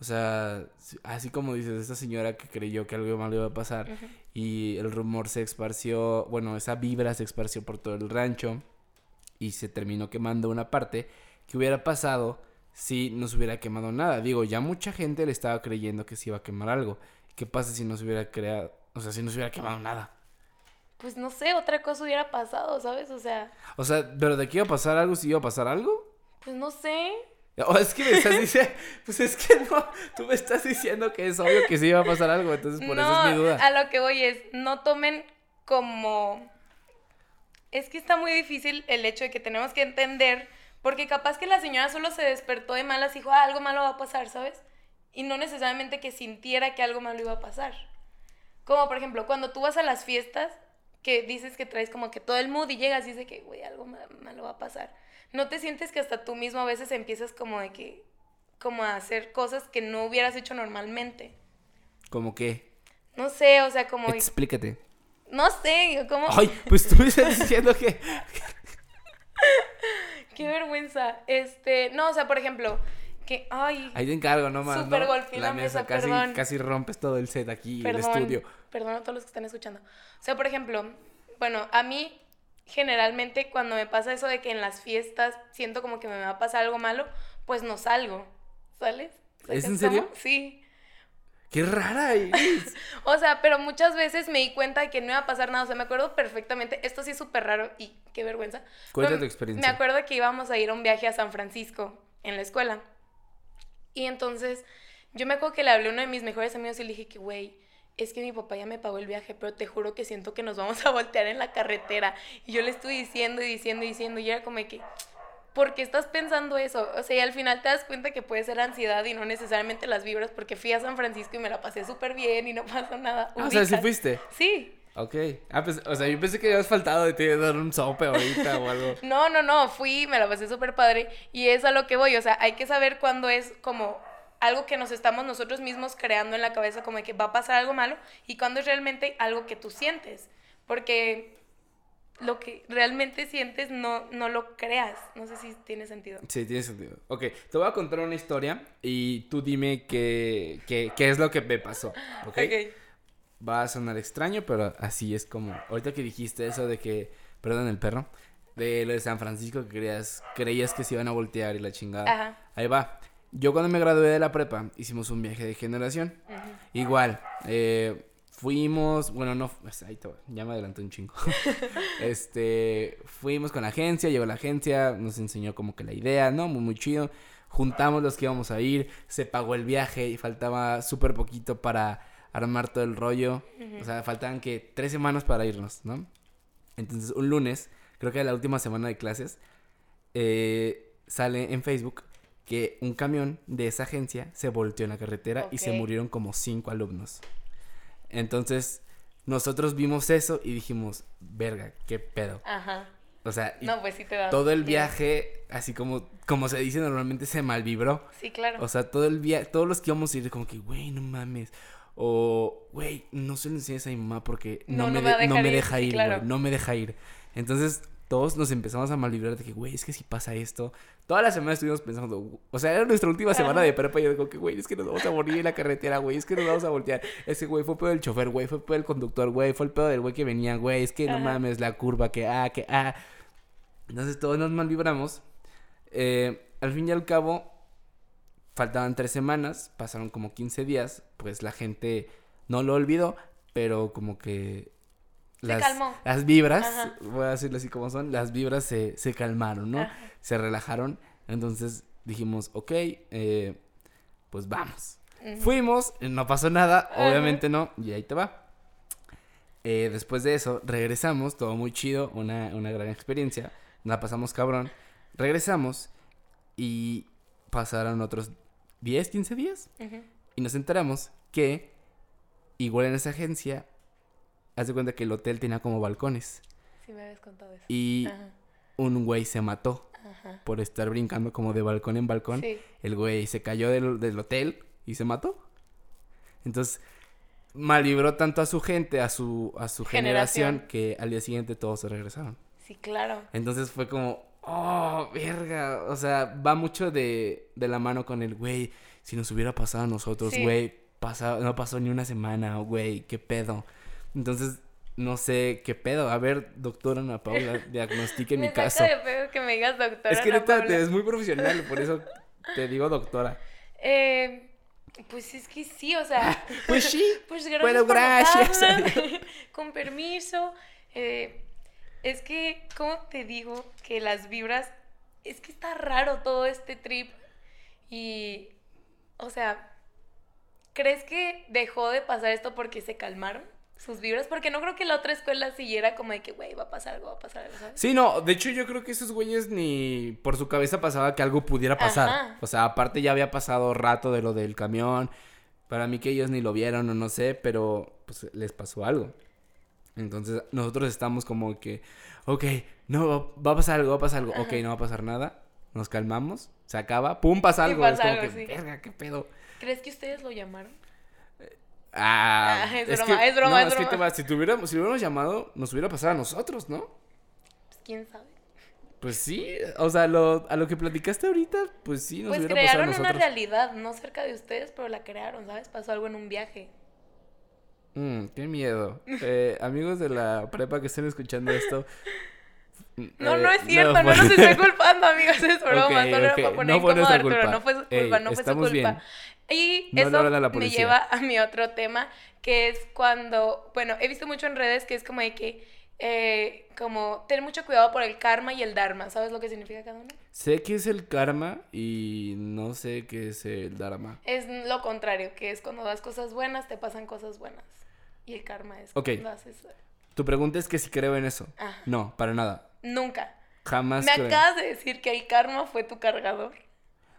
Speaker 1: O sea, así como dices, esta señora que creyó que algo malo iba a pasar y el rumor se esparció, bueno, esa vibra se esparció por todo el rancho y se terminó quemando una parte, ¿qué hubiera pasado si no se hubiera quemado nada? Digo, ya mucha gente le estaba creyendo que se iba a quemar algo. ¿Qué pasa si no se hubiera creado, o sea, si no se hubiera quemado nada?
Speaker 2: Pues no sé, otra cosa hubiera pasado, ¿sabes? O sea,
Speaker 1: O sea, ¿pero de qué iba a pasar algo si iba a pasar algo?
Speaker 2: pues no sé.
Speaker 1: O es que me estás diciendo, pues es que no, tú me estás diciendo que es obvio que sí iba a pasar algo, entonces por eso es mi duda.
Speaker 2: a lo que voy es, no tomen como... Es que está muy difícil el hecho de que tenemos que entender, porque capaz que la señora solo se despertó de malas y dijo, ah, algo malo va a pasar, ¿sabes? Y no necesariamente que sintiera que algo malo iba a pasar. Como por ejemplo, cuando tú vas a las fiestas, que dices que traes como que todo el mood y llegas y dices que, güey, algo ma- malo va a pasar. ¿No te sientes que hasta tú mismo a veces empiezas como de que, como a hacer cosas que no hubieras hecho normalmente?
Speaker 1: Como que,
Speaker 2: No sé, o sea, como...
Speaker 1: explícate.
Speaker 2: No sé, como...
Speaker 1: Ay, pues tú me estás diciendo que...
Speaker 2: Qué vergüenza. Este, no, o sea, por ejemplo, que... Ay,
Speaker 1: Ahí te encargo nomás,
Speaker 2: Súper
Speaker 1: ¿no?
Speaker 2: golpeé la mesa,
Speaker 1: casi,
Speaker 2: perdón.
Speaker 1: casi rompes todo el set aquí, el estudio.
Speaker 2: Perdón a todos los que están escuchando. O sea, por ejemplo, bueno, a mí generalmente cuando me pasa eso de que en las fiestas siento como que me va a pasar algo malo, pues no salgo, ¿sales?
Speaker 1: ¿Es
Speaker 2: ¿Sacas
Speaker 1: en serio?
Speaker 2: cómo? Sí.
Speaker 1: Qué rara eres.
Speaker 2: O sea, pero muchas veces me di cuenta de que no iba a pasar nada. O sea, me acuerdo perfectamente. Esto sí es súper raro y qué vergüenza.
Speaker 1: Cuenta tu experiencia.
Speaker 2: Me acuerdo que íbamos a ir a un viaje a San Francisco en la escuela. Y entonces, yo me acuerdo que le hablé a uno de mis mejores amigos y le dije que, güey, es que mi papá ya me pagó el viaje, pero te juro que siento que nos vamos a voltear en la carretera. Y yo le estuve diciendo y diciendo y diciendo. Y era como de que, ¿por qué estás pensando eso? O sea, y al final te das cuenta que puede ser ansiedad y no necesariamente las vibras, porque fui a San Francisco y me la pasé súper bien y no pasó nada.
Speaker 1: Ah, o sea, ¿sí fuiste?
Speaker 2: Sí.
Speaker 1: Ok. Ah, pues, o sea, yo pensé que habías faltado de ti de dar un sope ahorita o algo.
Speaker 2: No, no, no, fui, me la pasé súper padre y es a lo que voy, o sea, hay que saber cuándo es como algo que nos estamos nosotros mismos creando en la cabeza como de que va a pasar algo malo y cuándo es realmente algo que tú sientes, porque lo que realmente sientes no, no lo creas, no sé si tiene sentido.
Speaker 1: Sí, tiene sentido. Ok, te voy a contar una historia y tú dime qué, qué, qué es lo que me pasó. ¿ok? Va a sonar extraño, pero así es como. Ahorita que dijiste eso de que. Perdón, el perro. De lo de San Francisco que creías, creías que se iban a voltear y la chingada.
Speaker 2: Ajá.
Speaker 1: Ahí va. Yo cuando me gradué de la prepa hicimos un viaje de generación. Igual. eh, fuimos. Bueno, no. ahí te voy, Ya me adelanté un chingo. este. Fuimos con la agencia. Llegó la agencia. Nos enseñó como que la idea, ¿no? Muy, muy chido. Juntamos los que íbamos a ir. Se pagó el viaje y faltaba súper poquito para armar todo el rollo. O sea, faltaban que tres semanas para irnos, ¿no? Entonces, un lunes, creo que la última semana de clases, eh, sale en Facebook que un camión de esa agencia se volteó en la carretera y se murieron como cinco alumnos. Entonces, nosotros vimos eso y dijimos, verga, qué pedo.
Speaker 2: Ajá.
Speaker 1: O sea,
Speaker 2: No, pues sí te da.
Speaker 1: todo el viaje, así como, como se dice normalmente, se malvibró.
Speaker 2: Sí, claro.
Speaker 1: O sea, todo el viaje, todos los que íbamos a ir, como que, güey, no mames. O, güey, no se lo enseñes a mi mamá porque no,
Speaker 2: No,
Speaker 1: me,
Speaker 2: no me
Speaker 1: no
Speaker 2: ir,
Speaker 1: deja
Speaker 2: sí,
Speaker 1: ir,
Speaker 2: claro.
Speaker 1: güey, no me deja ir. Entonces, todos nos empezamos a malvibrar de que, güey, es que si pasa esto. Toda la semana estuvimos pensando, o sea, era nuestra última semana de prepa y yo digo que, güey, es que nos vamos a morir en la carretera, güey, es que nos vamos a voltear. Ese güey fue pedo del chofer, güey, fue pedo del conductor, güey, fue el pedo del güey que venía, güey, es que no mames, la curva, que ah, que ah. Entonces todos nos malvibramos. Eh, al fin y al cabo, faltaban tres semanas, pasaron como 15 días, pues la gente no lo olvidó, pero como que
Speaker 2: Se
Speaker 1: las,
Speaker 2: calmó.
Speaker 1: las vibras,
Speaker 2: Ajá.
Speaker 1: voy a decirlo así como son, las vibras se, se calmaron, ¿no?
Speaker 2: Ajá.
Speaker 1: Se relajaron, entonces dijimos, ok, eh, pues vamos. Fuimos, no pasó nada, obviamente no, y ahí te va. Eh, después de eso, regresamos, todo muy chido, una, una gran experiencia, la pasamos cabrón. Regresamos y pasaron otros 10, 15 días y nos enteramos que igual en esa agencia, haz de cuenta que el hotel tenía como balcones
Speaker 2: Sí me habías contado eso.
Speaker 1: y
Speaker 2: Ajá.
Speaker 1: un güey se mató
Speaker 2: Ajá.
Speaker 1: por estar brincando como de balcón en balcón.
Speaker 2: Sí.
Speaker 1: El güey se cayó del, del hotel y se mató. Entonces, malvibró tanto a su gente, a su, a su generación,
Speaker 2: Generación.
Speaker 1: que al día siguiente todos se regresaron.
Speaker 2: Sí, claro.
Speaker 1: Entonces fue como, oh, verga. O sea, va mucho de, de la mano con el güey. Si nos hubiera pasado a nosotros,
Speaker 2: Sí.
Speaker 1: güey, pasa- no pasó ni una semana, güey, qué pedo. Entonces, no sé qué pedo. A ver, doctora Ana Paula, diagnostique mi caso.
Speaker 2: de pedo que me digas doctora.
Speaker 1: Es que
Speaker 2: Paula.
Speaker 1: te es muy profesional, por eso te digo doctora.
Speaker 2: Eh, pues es que sí, o sea.
Speaker 1: Pues sí.
Speaker 2: Pues gracias
Speaker 1: Bueno, gracias.
Speaker 2: Con permiso. Eh, es que, ¿cómo te digo? Que las vibras. Es que está raro todo este trip. Y. O sea. ¿Crees que dejó de pasar esto porque se calmaron sus vibras? Porque no creo que la otra escuela siguiera como de que, güey, va a pasar algo, va a pasar algo, ¿sabes?
Speaker 1: Sí, no, de hecho yo creo que esos güeyes ni por su cabeza pasaba que algo pudiera pasar.
Speaker 2: Ajá.
Speaker 1: O sea, aparte ya había pasado rato de lo del camión. Para mí que ellos ni lo vieron o no sé, pero pues les pasó algo. Entonces nosotros estamos como que, ok, no, va, a pasar algo, va a pasar algo. Ok,
Speaker 2: Ajá.
Speaker 1: no va a pasar nada. Nos calmamos, se acaba, pum, pasa algo.
Speaker 2: pasa
Speaker 1: es como
Speaker 2: algo,
Speaker 1: que,
Speaker 2: sí.
Speaker 1: verga, qué pedo.
Speaker 2: ¿Crees que ustedes lo llamaron?
Speaker 1: Ah,
Speaker 2: Ah, es
Speaker 1: que-
Speaker 2: broma, es broma,
Speaker 1: no,
Speaker 2: es
Speaker 1: que
Speaker 2: broma.
Speaker 1: va, si, tuviéramos, si lo hubiéramos llamado, nos hubiera pasado a nosotros, ¿no?
Speaker 2: Pues quién sabe.
Speaker 1: Pues sí, o sea, lo, a lo que platicaste ahorita, pues sí, nos
Speaker 2: Pues
Speaker 1: hubiera pasado a
Speaker 2: crearon una
Speaker 1: nosotros.
Speaker 2: realidad, no cerca de ustedes, pero la crearon, ¿sabes? Pasó algo en un viaje.
Speaker 1: Mm, qué miedo. Eh, amigos de la prepa que estén escuchando esto.
Speaker 2: No,
Speaker 1: eh,
Speaker 2: no es cierto, no, los estoy culpando, amigos, es broma, solo era para poner
Speaker 1: no fue nuestra
Speaker 2: Arturo,
Speaker 1: culpa.
Speaker 2: no fue su culpa,
Speaker 1: Ey,
Speaker 2: no fue su culpa.
Speaker 1: bien.
Speaker 2: Y
Speaker 1: No
Speaker 2: eso me lleva a mi otro tema, que es cuando, bueno, he visto mucho en redes que es como de que, eh, como, tener mucho cuidado por el karma y el dharma, ¿sabes lo que significa cada uno?
Speaker 1: Sé que es el karma y no sé qué es el dharma.
Speaker 2: Es lo contrario, que es cuando das cosas buenas, te pasan cosas buenas. Y el karma es
Speaker 1: Ok.
Speaker 2: cuando haces...
Speaker 1: Tu pregunta es que si creo en eso.
Speaker 2: Ajá.
Speaker 1: No, para nada.
Speaker 2: Nunca.
Speaker 1: Jamás
Speaker 2: Me
Speaker 1: creo.
Speaker 2: acabas de decir que el karma fue tu cargador.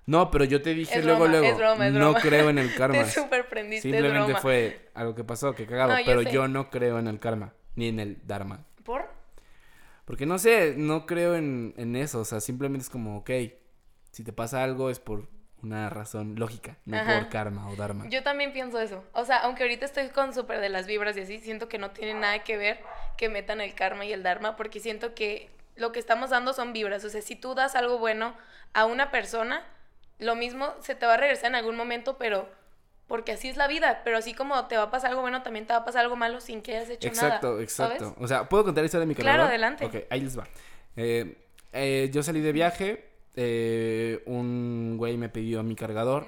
Speaker 1: No, pero yo te dije
Speaker 2: Es
Speaker 1: luego,
Speaker 2: broma,
Speaker 1: luego.
Speaker 2: es broma, es
Speaker 1: no creo en el karma.
Speaker 2: Te
Speaker 1: Simplemente
Speaker 2: broma.
Speaker 1: fue algo que pasó, que cagado.
Speaker 2: No,
Speaker 1: pero yo no creo en el karma, ni en el dharma.
Speaker 2: ¿Por?
Speaker 1: Porque no sé, no creo en, en eso. O sea, simplemente es como, ok, si te pasa algo es por una razón lógica, no
Speaker 2: Ajá.
Speaker 1: por karma o dharma.
Speaker 2: Yo también pienso eso. O sea, aunque ahorita estoy con súper de las vibras y así, siento que no tiene nada que ver que metan el karma y el dharma, porque siento que lo que estamos dando son vibras. O sea, si tú das algo bueno a una persona, lo mismo se te va a regresar en algún momento, pero porque así es la vida. Pero así como te va a pasar algo bueno, también te va a pasar algo malo sin que hayas hecho
Speaker 1: Exacto,
Speaker 2: nada.
Speaker 1: exacto.
Speaker 2: ¿sabes?
Speaker 1: O sea, ¿puedo contar la historia de mi
Speaker 2: Claro,
Speaker 1: cargador?
Speaker 2: adelante.
Speaker 1: Ok, ahí les va. Eh, eh, yo salí de viaje, eh, un güey me pidió mi cargador,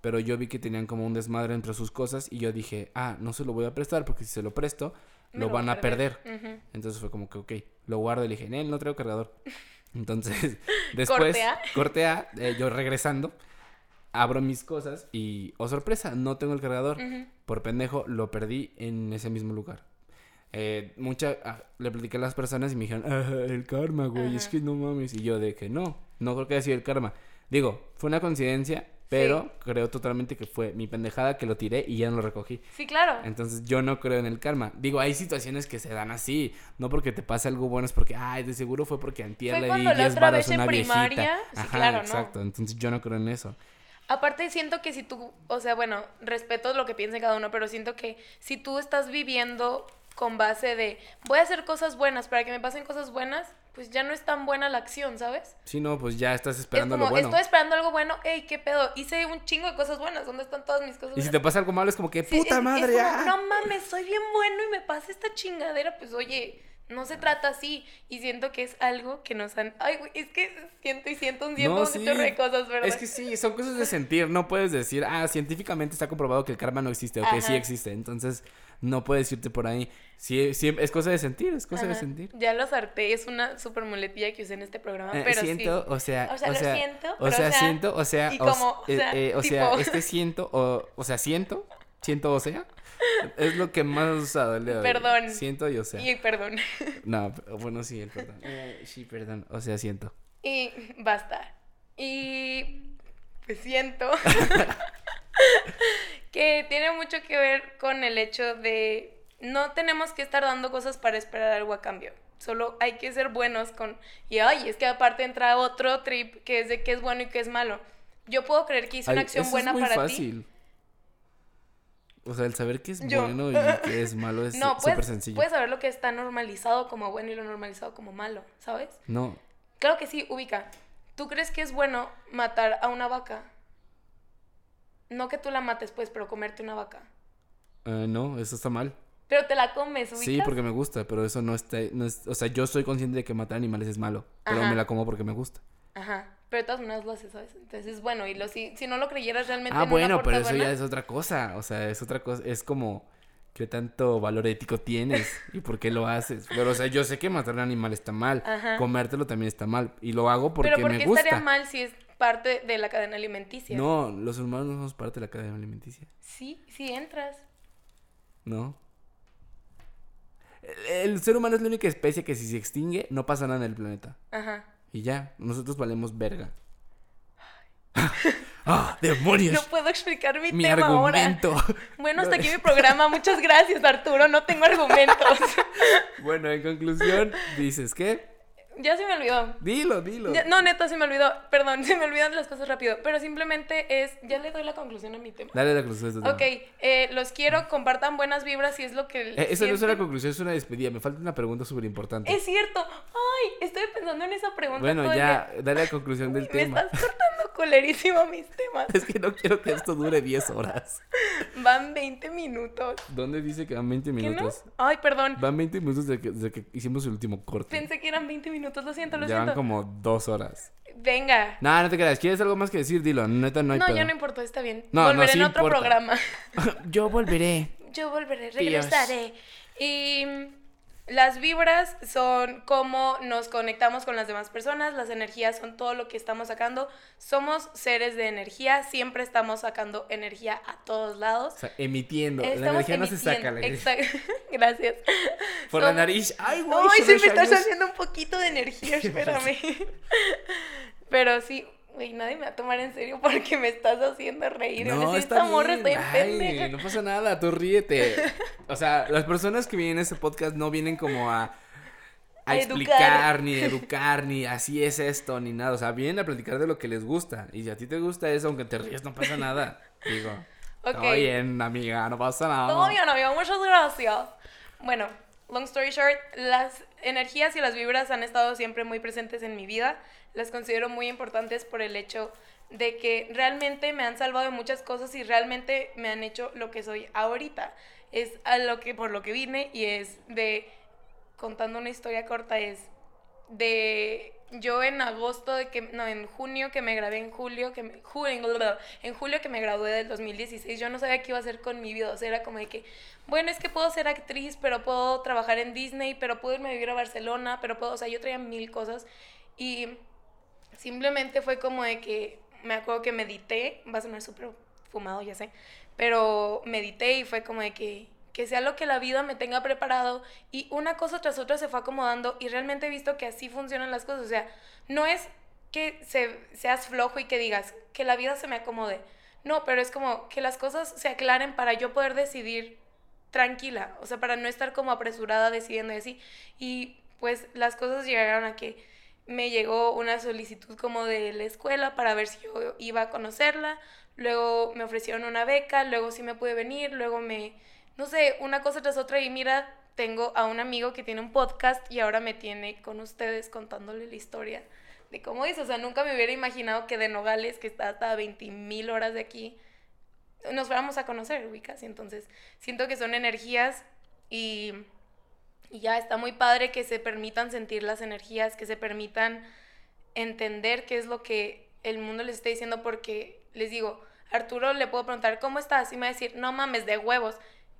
Speaker 1: pero yo vi que tenían como un desmadre entre sus cosas y yo dije, ah, no se lo voy a prestar porque si se lo presto, Lo
Speaker 2: va
Speaker 1: van a perder.
Speaker 2: Ujú.
Speaker 1: Entonces fue como que, ok, lo guardo y le dije, no traigo cargador. Entonces, después,
Speaker 2: Corte A.
Speaker 1: corte A, eh, yo regresando, abro mis cosas y, oh sorpresa, no tengo el cargador.
Speaker 2: Ujú.
Speaker 1: Por pendejo, lo perdí en ese mismo lugar. Eh, mucha, ah, le platiqué a las personas y me dijeron, "Ah, el karma, güey, es
Speaker 2: Ajá.
Speaker 1: que no mames. Y yo de que no, no creo que haya sido el karma. Digo, fue una coincidencia, pero creo totalmente que fue mi pendejada que lo tiré y ya no lo recogí.
Speaker 2: Sí, claro.
Speaker 1: Entonces yo no creo en el karma. Digo, hay situaciones que se dan así. No porque te pase algo bueno, es porque, ay, de seguro fue porque antier le di
Speaker 2: cuando la
Speaker 1: 10
Speaker 2: otra
Speaker 1: varos
Speaker 2: vez
Speaker 1: a una viejita.
Speaker 2: primaria. Sí,
Speaker 1: Ajá,
Speaker 2: claro, ¿no?
Speaker 1: exacto. Entonces yo no creo en eso.
Speaker 2: Aparte siento que si tú, o sea, bueno, respeto lo que piense cada uno, pero siento que si tú estás viviendo con base de voy a hacer cosas buenas para que me pasen cosas buenas, pues ya no es tan buena la acción, ¿sabes?
Speaker 1: Sí, no, pues ya estás esperando
Speaker 2: es como,
Speaker 1: lo bueno.
Speaker 2: estoy esperando algo bueno, ey, qué pedo, hice un chingo de cosas buenas, ¿dónde están todas mis cosas
Speaker 1: Y si
Speaker 2: buenas?
Speaker 1: te pasa algo malo es como que,
Speaker 2: Sí,
Speaker 1: puta
Speaker 2: es- es
Speaker 1: madre,
Speaker 2: como,
Speaker 1: ah".
Speaker 2: no mames, soy bien bueno y me pasa esta chingadera, pues oye, no se trata así. Y siento que es algo que nos han. Ay, güey, es que siento y siento un siento
Speaker 1: No, sí.
Speaker 2: de cosas, ¿verdad?
Speaker 1: Es que sí, son cosas de sentir. No puedes decir, ah, científicamente está comprobado que el karma no existe o que sí existe. Entonces, no puedes irte por ahí. Sí, sí, es cosa de sentir, es cosa de sentir.
Speaker 2: Ya lo harté, es una super muletilla que usé en este programa,
Speaker 1: Eh,
Speaker 2: pero
Speaker 1: siento,
Speaker 2: sí.
Speaker 1: o sea,
Speaker 2: O sea, lo siento,
Speaker 1: o sea,
Speaker 2: o sea,
Speaker 1: siento, o sea,
Speaker 2: y
Speaker 1: o, s-
Speaker 2: como, o
Speaker 1: eh,
Speaker 2: sea,
Speaker 1: eh, o sea,
Speaker 2: tipo-
Speaker 1: este siento, o, o sea, siento, siento, o sea, es lo que más he usado el día de hoy.
Speaker 2: Perdón.
Speaker 1: Siento y o sea.
Speaker 2: Y perdón.
Speaker 1: No, bueno, sí, el perdón. Eh, sí, perdón, o sea, siento.
Speaker 2: Y basta. Y pues siento que tiene mucho que ver con el hecho de no tenemos que estar dando cosas para esperar algo a cambio. Solo hay que ser buenos con... Y ay, es que aparte entra otro trip que es de qué es bueno y qué es malo. Yo puedo creer que hice una acción
Speaker 1: eso
Speaker 2: buena
Speaker 1: es muy
Speaker 2: para ti.
Speaker 1: fácil. O sea, el saber qué es
Speaker 2: Yo-
Speaker 1: bueno y qué es malo es
Speaker 2: No,
Speaker 1: súper sencillo.
Speaker 2: puedes saber lo que está normalizado como bueno y lo normalizado como malo, ¿sabes?
Speaker 1: No,
Speaker 2: Claro que sí, ubica. ¿Tú crees que es bueno matar a una vaca? No que tú la mates, pues, pero comerte una vaca.
Speaker 1: eh, no, eso está mal.
Speaker 2: Pero te la comes, ubicas.
Speaker 1: Sí, porque me gusta, pero eso no está, no es, o sea, yo soy consciente de que matar animales es malo, pero me la como porque me gusta.
Speaker 2: Ajá. Pero de todas maneras lo haces, ¿sabes? Entonces es bueno. Y lo, si, si no lo creyeras realmente
Speaker 1: Ah, bueno, pero eso ya es otra cosa, o sea, es otra cosa, es como qué tanto valor ético tienes y por qué lo haces. Pero, o sea, yo sé que matar a un animal está mal,
Speaker 2: Ajá.
Speaker 1: comértelo también está mal, y lo hago porque
Speaker 2: Pero ¿por
Speaker 1: me
Speaker 2: qué
Speaker 1: gusta.
Speaker 2: estaría mal si es parte de la cadena alimenticia?
Speaker 1: No, los humanos no somos parte de la cadena alimenticia.
Speaker 2: Sí, sí entras.
Speaker 1: No. El, el ser humano es la única especie que si se extingue no pasa nada en el planeta.
Speaker 2: Ajá.
Speaker 1: Y ya, nosotros valemos verga. ¡Ah, demonios!
Speaker 2: No puedo explicar mi,
Speaker 1: mi
Speaker 2: tema
Speaker 1: argumento.
Speaker 2: ahora. Bueno, hasta aquí mi programa. Muchas gracias, Arturo. No tengo argumentos.
Speaker 1: bueno, en conclusión, dices, ¿qué?
Speaker 2: Ya se me olvidó.
Speaker 1: Dilo, dilo.
Speaker 2: Ya- no, neta, se me olvidó. Perdón, se me olvidan las cosas rápido. Pero simplemente es. Ya le doy la conclusión a mi tema.
Speaker 1: Dale la conclusión. de este
Speaker 2: Ok,
Speaker 1: tema.
Speaker 2: eh, los quiero, compartan buenas vibras y es lo que.
Speaker 1: Eh, eso no es una conclusión, es una despedida. Me falta una pregunta súper importante.
Speaker 2: Es cierto. Ay, estoy pensando en esa pregunta.
Speaker 1: Bueno,
Speaker 2: todo
Speaker 1: ya, dale la conclusión del
Speaker 2: Me
Speaker 1: tema.
Speaker 2: estás cortando colerísimo mis temas.
Speaker 1: Es que no quiero que esto dure 10 horas.
Speaker 2: Van 20 minutos.
Speaker 1: ¿Dónde dice que van 20
Speaker 2: ¿Qué no?
Speaker 1: minutos?
Speaker 2: Ay, perdón.
Speaker 1: Van 20 minutos desde que, desde que hicimos el último corte.
Speaker 2: Pensé que eran 20 minutos. Lo siento, lo
Speaker 1: Ya van
Speaker 2: siento.
Speaker 1: como dos horas.
Speaker 2: Venga.
Speaker 1: No, no te creas. ¿Quieres algo más que decir? Dilo. Neta, no hay
Speaker 2: No,
Speaker 1: pedo.
Speaker 2: ya no importa, está bien.
Speaker 1: No, no,
Speaker 2: Volveré
Speaker 1: sí
Speaker 2: en otro
Speaker 1: importa.
Speaker 2: programa.
Speaker 1: Yo volveré.
Speaker 2: Yo volveré,
Speaker 1: Dios.
Speaker 2: regresaré. Y las vibras son cómo nos conectamos con las demás personas, las energías son todo lo que estamos sacando. Somos seres de energía, siempre estamos sacando energía a todos lados.
Speaker 1: O sea, emitiendo. la energía no se saca. La
Speaker 2: Exacto. Gracias.
Speaker 1: Por la nariz. Ay, güey.
Speaker 2: Ay, sí, me estás haciendo un poquito de energía, espérame. Pero sí, güey, nadie me va a tomar en serio porque me estás haciendo reír.
Speaker 1: No, está
Speaker 2: esta morra está en pendeja.
Speaker 1: No pasa nada, tú ríete. O sea, las personas que vienen a este podcast no vienen como a, explicar, ni educar, ni así es esto, ni nada. O sea, vienen a platicar de lo que les gusta. Y si a ti te gusta eso, aunque te ríes, no pasa nada. Digo,
Speaker 2: Ok.
Speaker 1: está bien, amiga, no pasa nada.
Speaker 2: Todo bien, amigo, muchas gracias. Bueno, long story short, las energías y las vibras han estado siempre muy presentes en mi vida. Las considero muy importantes por el hecho de que realmente me han salvado de muchas cosas y realmente me han hecho lo que soy ahorita. Es a lo que por lo que vine y es de contando una historia corta es de yo en agosto de que no en junio que me gradué en julio que me, ju- en, en julio que me gradué del 2016 yo no sabía qué iba a hacer con mi vida o sea era como de que bueno es que puedo ser actriz pero puedo trabajar en Disney pero puedo irme a vivir a Barcelona pero puedo o sea yo traía mil cosas y simplemente fue como de que me acuerdo que medité va a sonar súper fumado ya sé pero medité y fue como de que que sea lo que la vida me tenga preparado y una cosa tras otra se fue acomodando y realmente he visto que así funcionan las cosas. O sea, no es que se, seas flojo y que digas que la vida se me acomode. No, pero es como que las cosas se aclaren para yo poder decidir tranquila, o sea, para no estar como apresurada decidiendo así. Y pues las cosas llegaron a que me llegó una solicitud como de la escuela para ver si yo iba a conocerla. Luego me ofrecieron una beca, luego sí me pude venir, luego me, no sé, una cosa tras otra y mira, tengo a un amigo que tiene un podcast y ahora me tiene con ustedes contándole la historia de cómo es. O sea, nunca me hubiera imaginado que de Nogales, que está hasta 20 mil horas de aquí, nos fuéramos a conocer, ubicas. Y entonces siento que son energías y, y ya está muy padre que se permitan sentir las energías, que se permitan entender qué es lo que el mundo les está diciendo, porque les digo, Arturo le puedo preguntar, ¿cómo estás? Y me va a decir, no mames, de huevos.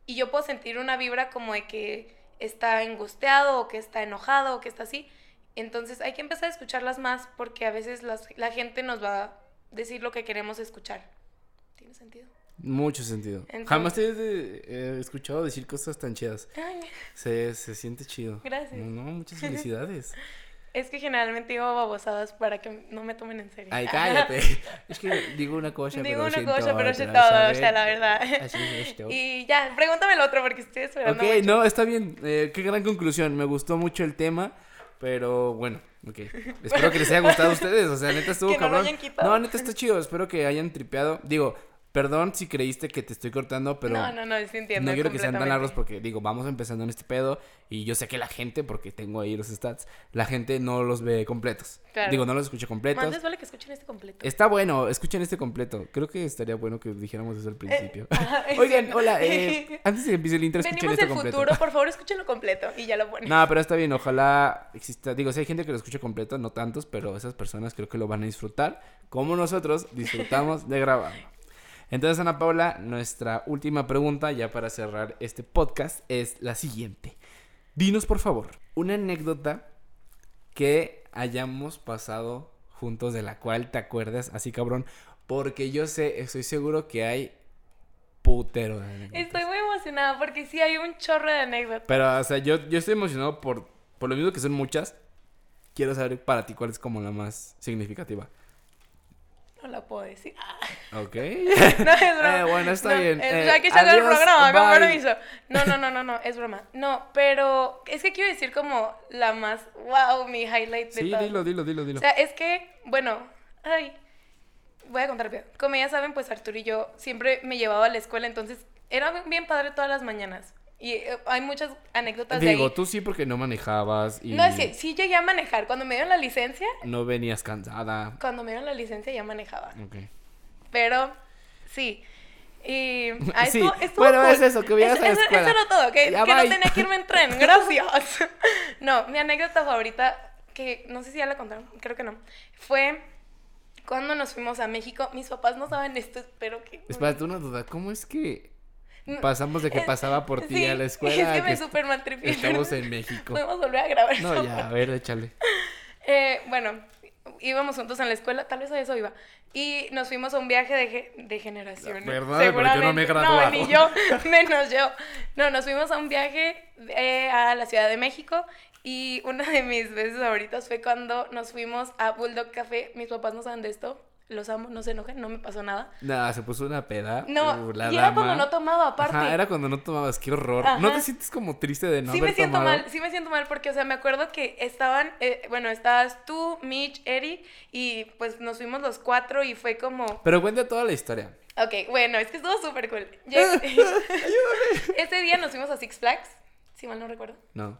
Speaker 2: Y yo puedo sentir una vibra como de que está angustiado o que está enojado o que está así. Entonces hay que empezar a escucharlas más porque a veces las, la gente nos va a decir lo que queremos escuchar. ¿Tiene sentido?
Speaker 1: Mucho sentido. Jamás te he escuchado decir cosas tan chidas. Se, se siente chido.
Speaker 2: Gracias.
Speaker 1: No, muchas felicidades.
Speaker 2: Es que generalmente digo babosadas para que no me tomen en serio.
Speaker 1: Ay, cállate. es que digo una cosa,
Speaker 2: digo pero una cosa, pero sé todo, o sea, la verdad. Así es esto. Y ya, pregúntame el otro porque estoy esperando.
Speaker 1: Ok, no, está bien. Eh, qué gran conclusión. Me gustó mucho el tema. Pero bueno, ok. Espero que les haya gustado a ustedes. O sea, neta estuvo cabrón. No, neta está chido. Espero que hayan tripeado. Digo, Perdón si creíste que te estoy cortando, pero.
Speaker 2: No, no, no, sí entiendo.
Speaker 1: No quiero que sean tan largos porque, digo, vamos empezando en este pedo. Y yo sé que la gente, porque tengo ahí los stats, la gente no los ve completos. Digo, no los escucha completos.
Speaker 2: Antes vale que escuchen este completo.
Speaker 1: Está bueno, escuchen este completo. Creo que estaría bueno que dijéramos eso al principio. Eh, Oigan, hola, eh, antes de que empiece el intro, escuchen este completo.
Speaker 2: futuro, por favor, escúchenlo completo y ya lo ponen.
Speaker 1: No, pero está bien, ojalá exista. Digo, si hay gente que lo escucha completo, no tantos, pero esas personas creo que lo van a disfrutar, como nosotros disfrutamos de grabar. Entonces, Ana Paula, nuestra última pregunta, ya para cerrar este podcast, es la siguiente. Dinos, por favor, una anécdota que hayamos pasado juntos de la cual te acuerdas así, cabrón. Porque yo sé, estoy seguro que hay putero de anécdotas.
Speaker 2: Estoy muy emocionada porque sí hay un chorro de anécdotas.
Speaker 1: Pero, o sea, yo, yo estoy emocionado por, por lo mismo que son muchas. Quiero saber para ti cuál es como la más significativa.
Speaker 2: No la puedo decir.
Speaker 1: Ok. no, es broma. Eh, bueno, está bien.
Speaker 2: Eh, hay que sacar el programa, con permiso. No, no, no, no, no, es broma. No, pero es que quiero decir como la más, wow, mi highlight de
Speaker 1: Sí, dilo, dilo, dilo, dilo.
Speaker 2: O sea, es que, bueno, ay, voy a contar rápido. Como ya saben, pues Arturo y yo siempre me llevaba a la escuela, entonces era bien padre todas las mañanas. Y eh, hay muchas anécdotas
Speaker 1: Digo, de ahí. tú sí porque no manejabas y...
Speaker 2: No, es que sí llegué a manejar. Cuando me dieron la licencia...
Speaker 1: No venías cansada.
Speaker 2: Cuando me dieron la licencia ya manejaba. Ok. Pero, sí. Y... Ah, sí.
Speaker 1: bueno, es eso, que hubieras a la
Speaker 2: escuela. Eso, era todo, que, que no tenía que irme en tren. Gracias. no, mi anécdota favorita, que no sé si ya la contaron, creo que no, fue cuando nos fuimos a México. Mis papás no saben esto, espero que...
Speaker 1: Espérate, una duda. ¿Cómo es que Pasamos de que pasaba por ti a la escuela.
Speaker 2: Es que me súper maltripié.
Speaker 1: Estamos en México.
Speaker 2: Podemos volver a grabar.
Speaker 1: No, ya, a ver, échale.
Speaker 2: Eh, bueno, íbamos juntos en la escuela, tal vez a eso iba. Y nos fuimos a un viaje de, de generaciones.
Speaker 1: ¿Verdad? Porque yo no me he graduado.
Speaker 2: No, ni yo, menos yo. No, nos fuimos a un viaje eh, a la Ciudad de México y una de mis veces favoritas fue cuando nos fuimos a Bulldog Café. Mis papás no saben de esto, los amo, no se enojen, no me pasó nada.
Speaker 1: Nada, se puso una peda.
Speaker 2: No, uh, y era cuando no tomaba, aparte.
Speaker 1: Ajá, era cuando no tomabas, qué horror. ¿No te sientes como triste de no
Speaker 2: sí
Speaker 1: haber
Speaker 2: me siento
Speaker 1: tomado?
Speaker 2: mal, sí me siento mal porque, o sea, me acuerdo que estaban, eh, bueno, estabas tú, Mitch, Eric, y pues nos fuimos los cuatro y fue como...
Speaker 1: Pero cuenta toda la historia.
Speaker 2: Ok, bueno, es que estuvo súper cool. Ese día nos fuimos a Six Flags, si mal no recuerdo.
Speaker 1: No.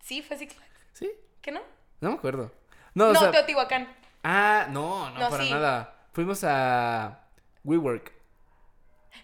Speaker 2: Sí, fue Six Flags.
Speaker 1: ¿Sí?
Speaker 2: ¿Qué no?
Speaker 1: No me acuerdo.
Speaker 2: No, no Teotihuacán.
Speaker 1: Ah, no, no, para nada. Fuimos a WeWork.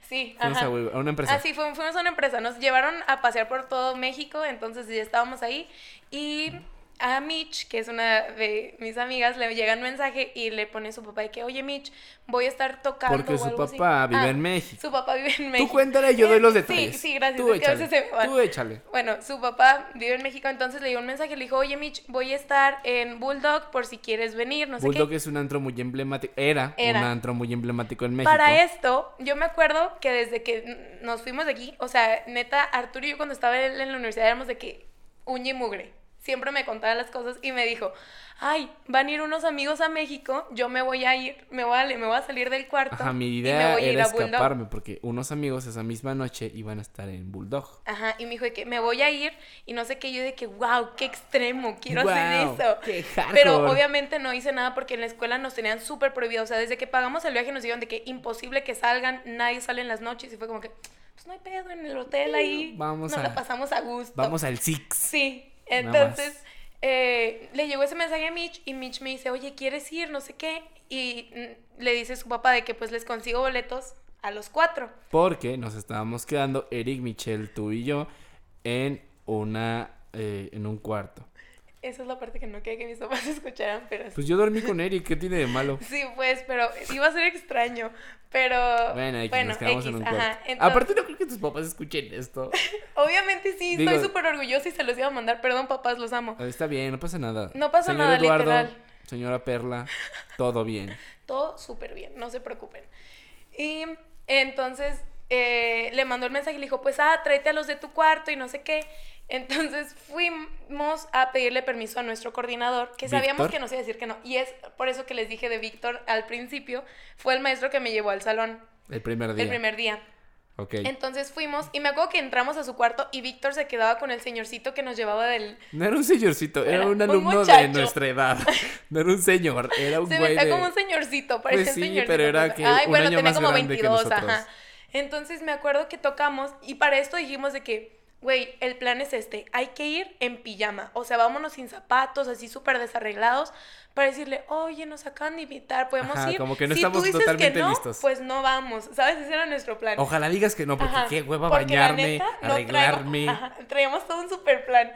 Speaker 2: Sí,
Speaker 1: fuimos A, una empresa.
Speaker 2: Ah, sí, fuimos a una empresa. Nos llevaron a pasear por todo México, entonces ya estábamos ahí. Y a Mitch, que es una de mis amigas, le llega un mensaje y le pone a su papá de que, oye Mitch, voy a estar tocando.
Speaker 1: Porque su papá vive ah, en México.
Speaker 2: Su papá vive en México.
Speaker 1: Tú cuéntale, yo doy los detalles.
Speaker 2: Sí, sí, gracias.
Speaker 1: Tú échale. Tú échale.
Speaker 2: Bueno, su papá vive en México, entonces le dio un mensaje, le dijo, oye Mitch, voy a estar en Bulldog por si quieres venir, no sé
Speaker 1: Bulldog es un antro muy emblemático, era, era, un antro muy emblemático en México.
Speaker 2: Para esto, yo me acuerdo que desde que nos fuimos de aquí, o sea, neta, Arturo y yo cuando estaba en la universidad éramos de que uña y mugre. Siempre me contaba las cosas y me dijo, ay, van a ir unos amigos a México, yo me voy a ir, me voy a, me voy a salir del cuarto.
Speaker 1: Ajá, mi
Speaker 2: y me
Speaker 1: idea
Speaker 2: voy a ir
Speaker 1: era
Speaker 2: a Bulldog".
Speaker 1: escaparme porque unos amigos esa misma noche iban a estar en Bulldog.
Speaker 2: Ajá, y me dijo de que me voy a ir y no sé qué, yo de que, wow, qué extremo, quiero hacer eso.
Speaker 1: qué
Speaker 2: Pero obviamente no hice nada porque en la escuela nos tenían súper prohibido, o sea, desde que pagamos el viaje nos dijeron de que imposible que salgan, nadie sale en las noches y fue como que, pues no hay pedo en el hotel ahí,
Speaker 1: Vamos
Speaker 2: nos
Speaker 1: a-
Speaker 2: la pasamos a gusto.
Speaker 1: Vamos al Six.
Speaker 2: Sí, entonces eh, le llegó ese mensaje a Mitch y Mitch me dice, oye, ¿quieres ir? No sé qué. Y mm, le dice su papá de que pues les consigo boletos a los cuatro.
Speaker 1: Porque nos estábamos quedando Eric, Michelle, tú y yo en una eh, en un cuarto.
Speaker 2: Esa es la parte que no quería que mis papás escucharan, pero.
Speaker 1: Pues yo dormí con Eric, ¿qué tiene de malo?
Speaker 2: Sí, pues, pero iba a ser extraño. Pero.
Speaker 1: Bueno, X, nos quedamos en
Speaker 2: X,
Speaker 1: un
Speaker 2: ajá. Entonces,
Speaker 1: Aparte no creo que tus papás escuchen esto.
Speaker 2: obviamente sí,
Speaker 1: Digo-
Speaker 2: estoy súper orgullosa y se los iba a mandar. Perdón, papás, los amo.
Speaker 1: Ah, Está bien, no pasa nada.
Speaker 2: No pasa
Speaker 1: Señor
Speaker 2: nada,
Speaker 1: Eduardo,
Speaker 2: literal.
Speaker 1: Señora Perla, todo bien.
Speaker 2: Todo súper bien, no se preocupen. Y entonces eh, le mandó el mensaje y le dijo, pues, ah, tráete a los de tu cuarto y no sé qué. Entonces fuimos a pedirle permiso a nuestro coordinador, que sabíamos
Speaker 1: ¿Víctor?
Speaker 2: que nos iba a decir que no. Y es por eso que les dije de Víctor al principio, fue el maestro que me llevó al salón
Speaker 1: El primer día.
Speaker 2: el primer día.
Speaker 1: Ok.
Speaker 2: Entonces fuimos y me acuerdo que entramos a su cuarto y Víctor se quedaba con el señorcito que nos llevaba del...
Speaker 1: No era un señorcito, era
Speaker 2: Era
Speaker 1: un
Speaker 2: un
Speaker 1: alumno de nuestra edad. No era un señor, era un
Speaker 2: Se
Speaker 1: güey de...
Speaker 2: como un señorcito, parecía
Speaker 1: Pues sí,
Speaker 2: un señorcito.
Speaker 1: pero era que
Speaker 2: Ay,
Speaker 1: un
Speaker 2: bueno,
Speaker 1: año
Speaker 2: tenía
Speaker 1: más
Speaker 2: como
Speaker 1: grande que
Speaker 2: 22,
Speaker 1: nosotros.
Speaker 2: ajá. Entonces me acuerdo que tocamos y para esto dijimos de que, güey, el plan es este, hay que ir en pijama, o sea, vámonos sin zapatos, así súper desarreglados, para decirle, oye, nos acaban de invitar, podemos
Speaker 1: Ajá,
Speaker 2: ir.
Speaker 1: como que no
Speaker 2: si
Speaker 1: estamos
Speaker 2: tú dices
Speaker 1: totalmente
Speaker 2: que no,
Speaker 1: listos.
Speaker 2: Pues no vamos, ¿sabes? Ese era nuestro plan.
Speaker 1: Ojalá digas que no, porque
Speaker 2: Ajá,
Speaker 1: qué hueva
Speaker 2: porque la
Speaker 1: bañarme,
Speaker 2: no
Speaker 1: arreglarme.
Speaker 2: traíamos- ajá, traíamos todo un super plan.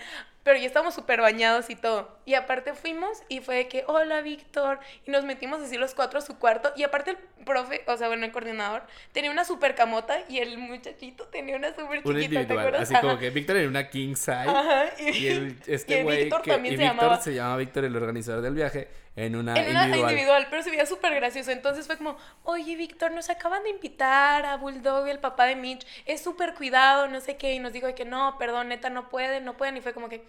Speaker 2: Pero ya estábamos súper bañados y todo. Y aparte fuimos y fue de que, hola Víctor. Y nos metimos así los cuatro a su cuarto. Y aparte el profe, o sea, bueno, el coordinador, tenía una super camota y el muchachito tenía una súper chiquita.
Speaker 1: Un
Speaker 2: ¿te
Speaker 1: individual,
Speaker 2: acuerdas?
Speaker 1: así como que Víctor era una king size.
Speaker 2: Ajá,
Speaker 1: Y el, este güey
Speaker 2: Víctor
Speaker 1: que
Speaker 2: también
Speaker 1: y
Speaker 2: se
Speaker 1: Víctor
Speaker 2: llamaba.
Speaker 1: se llama Víctor, el organizador del viaje, en una,
Speaker 2: En una
Speaker 1: individual.
Speaker 2: individual. pero se veía súper gracioso. Entonces fue como, oye, Víctor, nos acaban de invitar a Bulldog, el papá de Mitch. Es súper cuidado, no sé qué. Y nos dijo que no, perdón, neta, no pueden, no pueden. Y fue como que.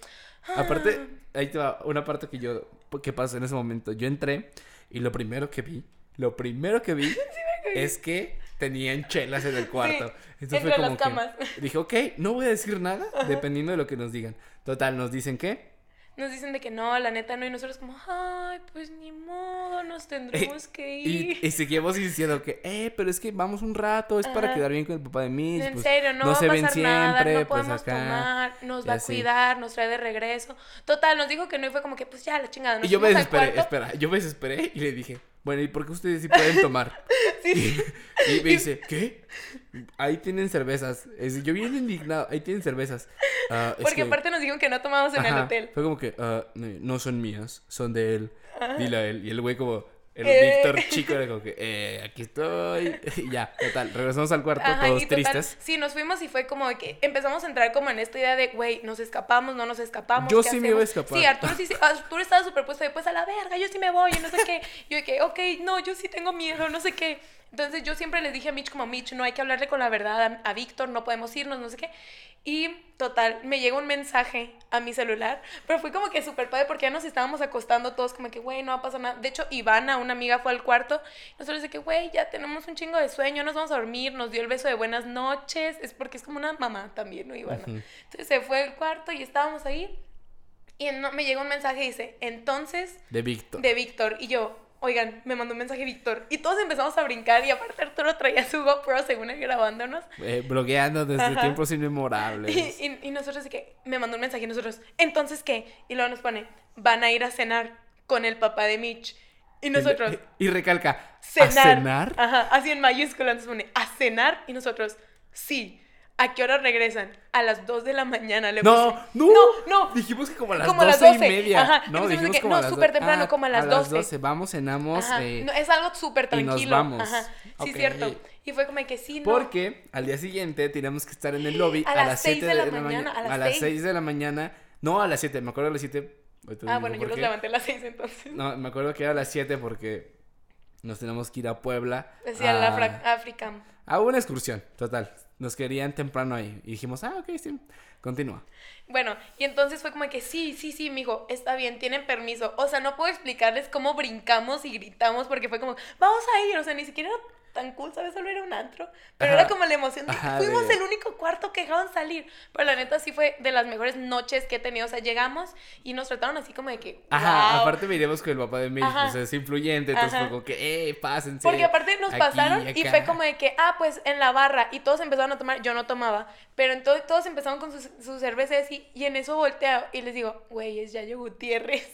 Speaker 2: "Ah".
Speaker 1: Aparte, ahí te va una parte que yo, que pasó en ese momento. Yo entré y lo primero que vi, lo primero que vi es que tenían chelas en el cuarto. Entonces
Speaker 2: entre
Speaker 1: fue como
Speaker 2: las
Speaker 1: que
Speaker 2: camas.
Speaker 1: dije, ok, no voy a decir nada, dependiendo de lo que nos digan. Total, nos dicen que
Speaker 2: Nos dicen de que no, la neta no. Y nosotros como, ay, pues ni modo, nos tendremos que ir.
Speaker 1: Y, y seguimos diciendo que, eh, pero es que vamos un rato, es para quedar bien con el papá de Mitch.
Speaker 2: en
Speaker 1: pues,
Speaker 2: serio, no, va
Speaker 1: se
Speaker 2: a
Speaker 1: ven
Speaker 2: pasar nada,
Speaker 1: siempre,
Speaker 2: no
Speaker 1: pues
Speaker 2: podemos
Speaker 1: acá.
Speaker 2: tomar, nos va a cuidar, nos trae de regreso. Total, nos dijo que no y fue como que, pues ya, la chingada. Nos
Speaker 1: Y yo me desesperé, espera, yo me desesperé y le dije, bueno, ¿y por qué ustedes sí pueden tomar?
Speaker 2: Sí.
Speaker 1: Y me dice, ¿qué? Ahí tienen cervezas. Es- yo bien indignado, ahí tienen cervezas. Ah, es
Speaker 2: Porque
Speaker 1: que-
Speaker 2: aparte nos dijeron que no tomamos en el hotel.
Speaker 1: Fue como que, no, no son mías, son de él. Dile a él. Y el güey como, el
Speaker 2: Eh.
Speaker 1: Víctor chico era como que, eh, aquí estoy. Y ya, total, regresamos al cuarto
Speaker 2: Ajá,
Speaker 1: todos
Speaker 2: total,
Speaker 1: tristes.
Speaker 2: Sí, nos fuimos y fue como que empezamos a entrar como en esta idea de, güey, nos escapamos, no nos escapamos.
Speaker 1: Yo
Speaker 2: ¿qué
Speaker 1: sí me iba a escapar.
Speaker 2: Sí, Arturo, sí, Arturo estaba súper puesto de, pues a la verga, yo sí me voy, y no sé qué. Yo de que, ok, no, yo sí tengo miedo, no sé qué. Entonces yo siempre les dije a Mitch como, Mitch, no hay que hablarle con la verdad a, a Víctor, no podemos irnos, no sé qué. Y total, me llega un mensaje a mi celular, pero fue como que súper padre porque ya nos estábamos acostando todos como que, güey, no va a pasar nada. De hecho, Ivana, una amiga, fue al cuarto nosotros de que, güey, ya tenemos un chingo de sueño, nos vamos a dormir, nos dio el beso de buenas noches, es porque es como una mamá también, ¿no, Ivana?
Speaker 1: Ujú.
Speaker 2: Entonces se fue al cuarto y estábamos ahí y no, me llega un mensaje y dice, entonces,
Speaker 1: De Víctor.
Speaker 2: de Víctor. Y yo, oigan, me mandó un mensaje Víctor. Y todos empezamos a brincar y aparte Arturo traía su GoPro según él grabándonos.
Speaker 1: Eh, blogueando desde
Speaker 2: Ajá.
Speaker 1: tiempos inmemorables.
Speaker 2: Y, y- y nosotros de que me mandó un mensaje y nosotros, entonces qué? Y luego nos pone, van a ir a cenar con el papá de Mitch. Y nosotros,
Speaker 1: Y, y recalca,
Speaker 2: cenar.
Speaker 1: ¿a cenar?
Speaker 2: Ajá, así en mayúsculas nos pone, a cenar. Y nosotros, sí. ¿A qué hora regresan? A las 2 de la mañana. Le
Speaker 1: No,
Speaker 2: puse.
Speaker 1: no,
Speaker 2: no, no.
Speaker 1: Dijimos que como a las
Speaker 2: Como a las
Speaker 1: 12 y
Speaker 2: 12,
Speaker 1: media.
Speaker 2: ajá.
Speaker 1: No,
Speaker 2: de
Speaker 1: dijimos
Speaker 2: que,
Speaker 1: como
Speaker 2: no, súper temprano,
Speaker 1: Ah,
Speaker 2: como a las
Speaker 1: A
Speaker 2: 12.
Speaker 1: las 12, vamos, cenamos. Eh,
Speaker 2: no, es algo súper
Speaker 1: y nos
Speaker 2: tranquilo.
Speaker 1: vamos.
Speaker 2: Ajá, sí,
Speaker 1: Ok.
Speaker 2: cierto. Y fue como que sí, no.
Speaker 1: Porque al día siguiente teníamos que estar en el lobby
Speaker 2: A
Speaker 1: a,
Speaker 2: las
Speaker 1: las
Speaker 2: seis
Speaker 1: 7
Speaker 2: de la
Speaker 1: mañana.
Speaker 2: mañana, a las
Speaker 1: A las
Speaker 2: seis.
Speaker 1: 6 de la mañana. No, a las 7, me acuerdo a las 7.
Speaker 2: Ah, bueno, yo los levanté a las 6 entonces.
Speaker 1: No, me acuerdo que era a las 7 porque nos tenemos que ir a Puebla.
Speaker 2: Decía
Speaker 1: a,
Speaker 2: la África.
Speaker 1: a una excursión, total. Nos querían temprano ahí. Y dijimos, ah, ok, sí. Continúa.
Speaker 2: Bueno, y entonces fue como que sí, sí, sí, mijo, está bien, tienen permiso. O sea, no puedo explicarles cómo brincamos y gritamos porque fue como, vamos a ir, o sea, ni siquiera era tan cool, ¿sabes? Solo era un antro. Pero
Speaker 1: Ajá.
Speaker 2: era como la emoción de
Speaker 1: Ajá,
Speaker 2: fuimos
Speaker 1: de-
Speaker 2: el único cuarto que dejaban salir. Pero la neta sí fue de las mejores noches que he tenido. O sea, llegamos y nos trataron así como de que.
Speaker 1: Ajá,
Speaker 2: "Wow".
Speaker 1: aparte miremos con el papá de Mitch, pues es influyente, entonces
Speaker 2: Ajá.
Speaker 1: fue como que, eh, pásense.
Speaker 2: Porque aparte nos
Speaker 1: aquí,
Speaker 2: pasaron y
Speaker 1: acá.
Speaker 2: fue como de que, ah, pues en la barra y todos empezaron a tomar, yo no tomaba, pero entonces todos empezaron con sus, sus cervezas y, y en eso volteo y les digo, güey, es Yayo Gutiérrez.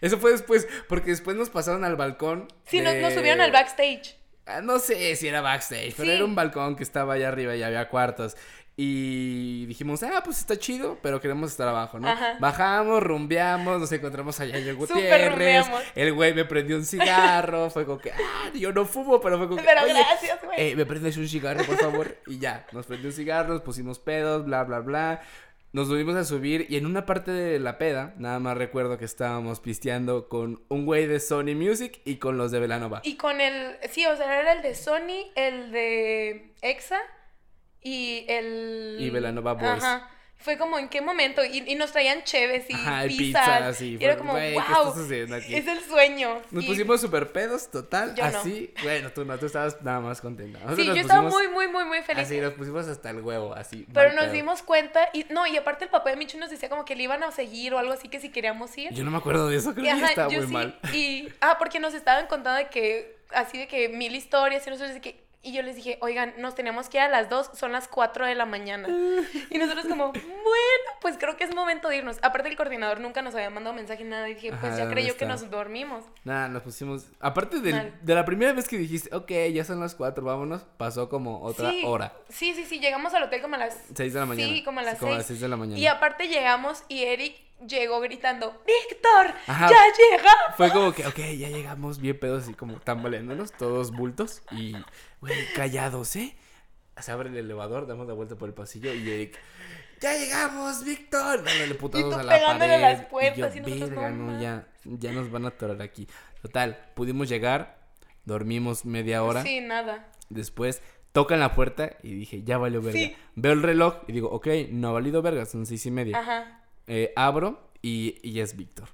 Speaker 1: Eso fue después, porque después nos pasaron al balcón.
Speaker 2: Sí, nos,
Speaker 1: de-
Speaker 2: nos subieron al backstage.
Speaker 1: Ah, No sé si era backstage, pero era un balcón que estaba allá arriba y había cuartos. Y dijimos, ah, pues está chido, pero queremos estar abajo, ¿no?
Speaker 2: Ajá.
Speaker 1: Bajamos, rumbeamos, nos encontramos allá en Gutiérrez. El güey me prendió un cigarro. fue como que, ah, yo no fumo, pero fue como que.
Speaker 2: Pero
Speaker 1: "Oye,
Speaker 2: gracias, güey.
Speaker 1: eh, ¿Me prendes un cigarro, por favor? Y ya, nos prendió un cigarro, nos pusimos pedos, bla, bla, bla. Nos volvimos a subir y en una parte de la peda, nada más recuerdo que estábamos pisteando con un güey de Sony Music y con los de Velanova.
Speaker 2: Y con el, sí, o sea, era el de Sony, el de EXA y el...
Speaker 1: Y Belanova Boys.
Speaker 2: Ajá. Fue como, ¿en qué momento? Y, y nos traían cheves y
Speaker 1: Ajá, y
Speaker 2: era como,
Speaker 1: güey, ¿qué
Speaker 2: wow,
Speaker 1: está sucediendo aquí?
Speaker 2: es el sueño.
Speaker 1: Nos
Speaker 2: Y-
Speaker 1: pusimos super pedos, total,
Speaker 2: Yo no.
Speaker 1: así. Bueno, tú no, tú estabas nada más contenta. Nosotros
Speaker 2: Sí, yo estaba muy, muy, muy, muy feliz.
Speaker 1: Así, nos pusimos hasta el huevo, así.
Speaker 2: Pero nos
Speaker 1: pedo.
Speaker 2: dimos cuenta, y no, y aparte el papá de Michu nos decía como que le iban a seguir o algo así, que si queríamos ir.
Speaker 1: Yo no me acuerdo de eso, creo
Speaker 2: Y,
Speaker 1: que
Speaker 2: ajá,
Speaker 1: estaba
Speaker 2: yo
Speaker 1: muy
Speaker 2: sí,
Speaker 1: mal.
Speaker 2: Y, ah, porque nos estaban contando de que, así de que mil historias y nosotros de que, y yo les dije, oigan, nos tenemos que ir a las dos, son las 4 de la mañana. Y nosotros como, bueno, pues creo que es momento de irnos. Aparte el coordinador nunca nos había mandado mensaje ni nada y dije,
Speaker 1: Ajá,
Speaker 2: pues
Speaker 1: ¿de
Speaker 2: ya creyó que
Speaker 1: está?
Speaker 2: nos dormimos.
Speaker 1: Nada, nos pusimos. Aparte del- de la primera vez que dijiste, ok, ya son las cuatro, vámonos, pasó como otra
Speaker 2: sí,
Speaker 1: hora.
Speaker 2: Sí, sí, sí, llegamos al hotel como a las
Speaker 1: Seis de la mañana.
Speaker 2: Sí, como a las
Speaker 1: Como a
Speaker 2: seis.
Speaker 1: las seis de la mañana.
Speaker 2: Y aparte llegamos y Eric llegó gritando, Víctor,
Speaker 1: Ajá.
Speaker 2: ya llegamos.
Speaker 1: Fue como que, ok, ya llegamos bien pedos, así como tambaleándonos, todos bultos. Y, güey, callados, ¿eh? Se abre el elevador, damos la vuelta por el pasillo y Eric, ¡ya llegamos, Víctor! Dándole putazos
Speaker 2: Y tú
Speaker 1: a la
Speaker 2: pegándole
Speaker 1: pared.
Speaker 2: las puertas
Speaker 1: y
Speaker 2: y
Speaker 1: yo, verga,
Speaker 2: no,
Speaker 1: ya, ya nos van a atorar aquí. Total, pudimos llegar, dormimos media hora.
Speaker 2: Sí, nada.
Speaker 1: Después tocan la puerta y dije, ya valió verga.
Speaker 2: Sí.
Speaker 1: Veo el reloj y digo, ok, no ha valido verga, son seis y media.
Speaker 2: Ajá.
Speaker 1: Eh, abro y, y es Víctor.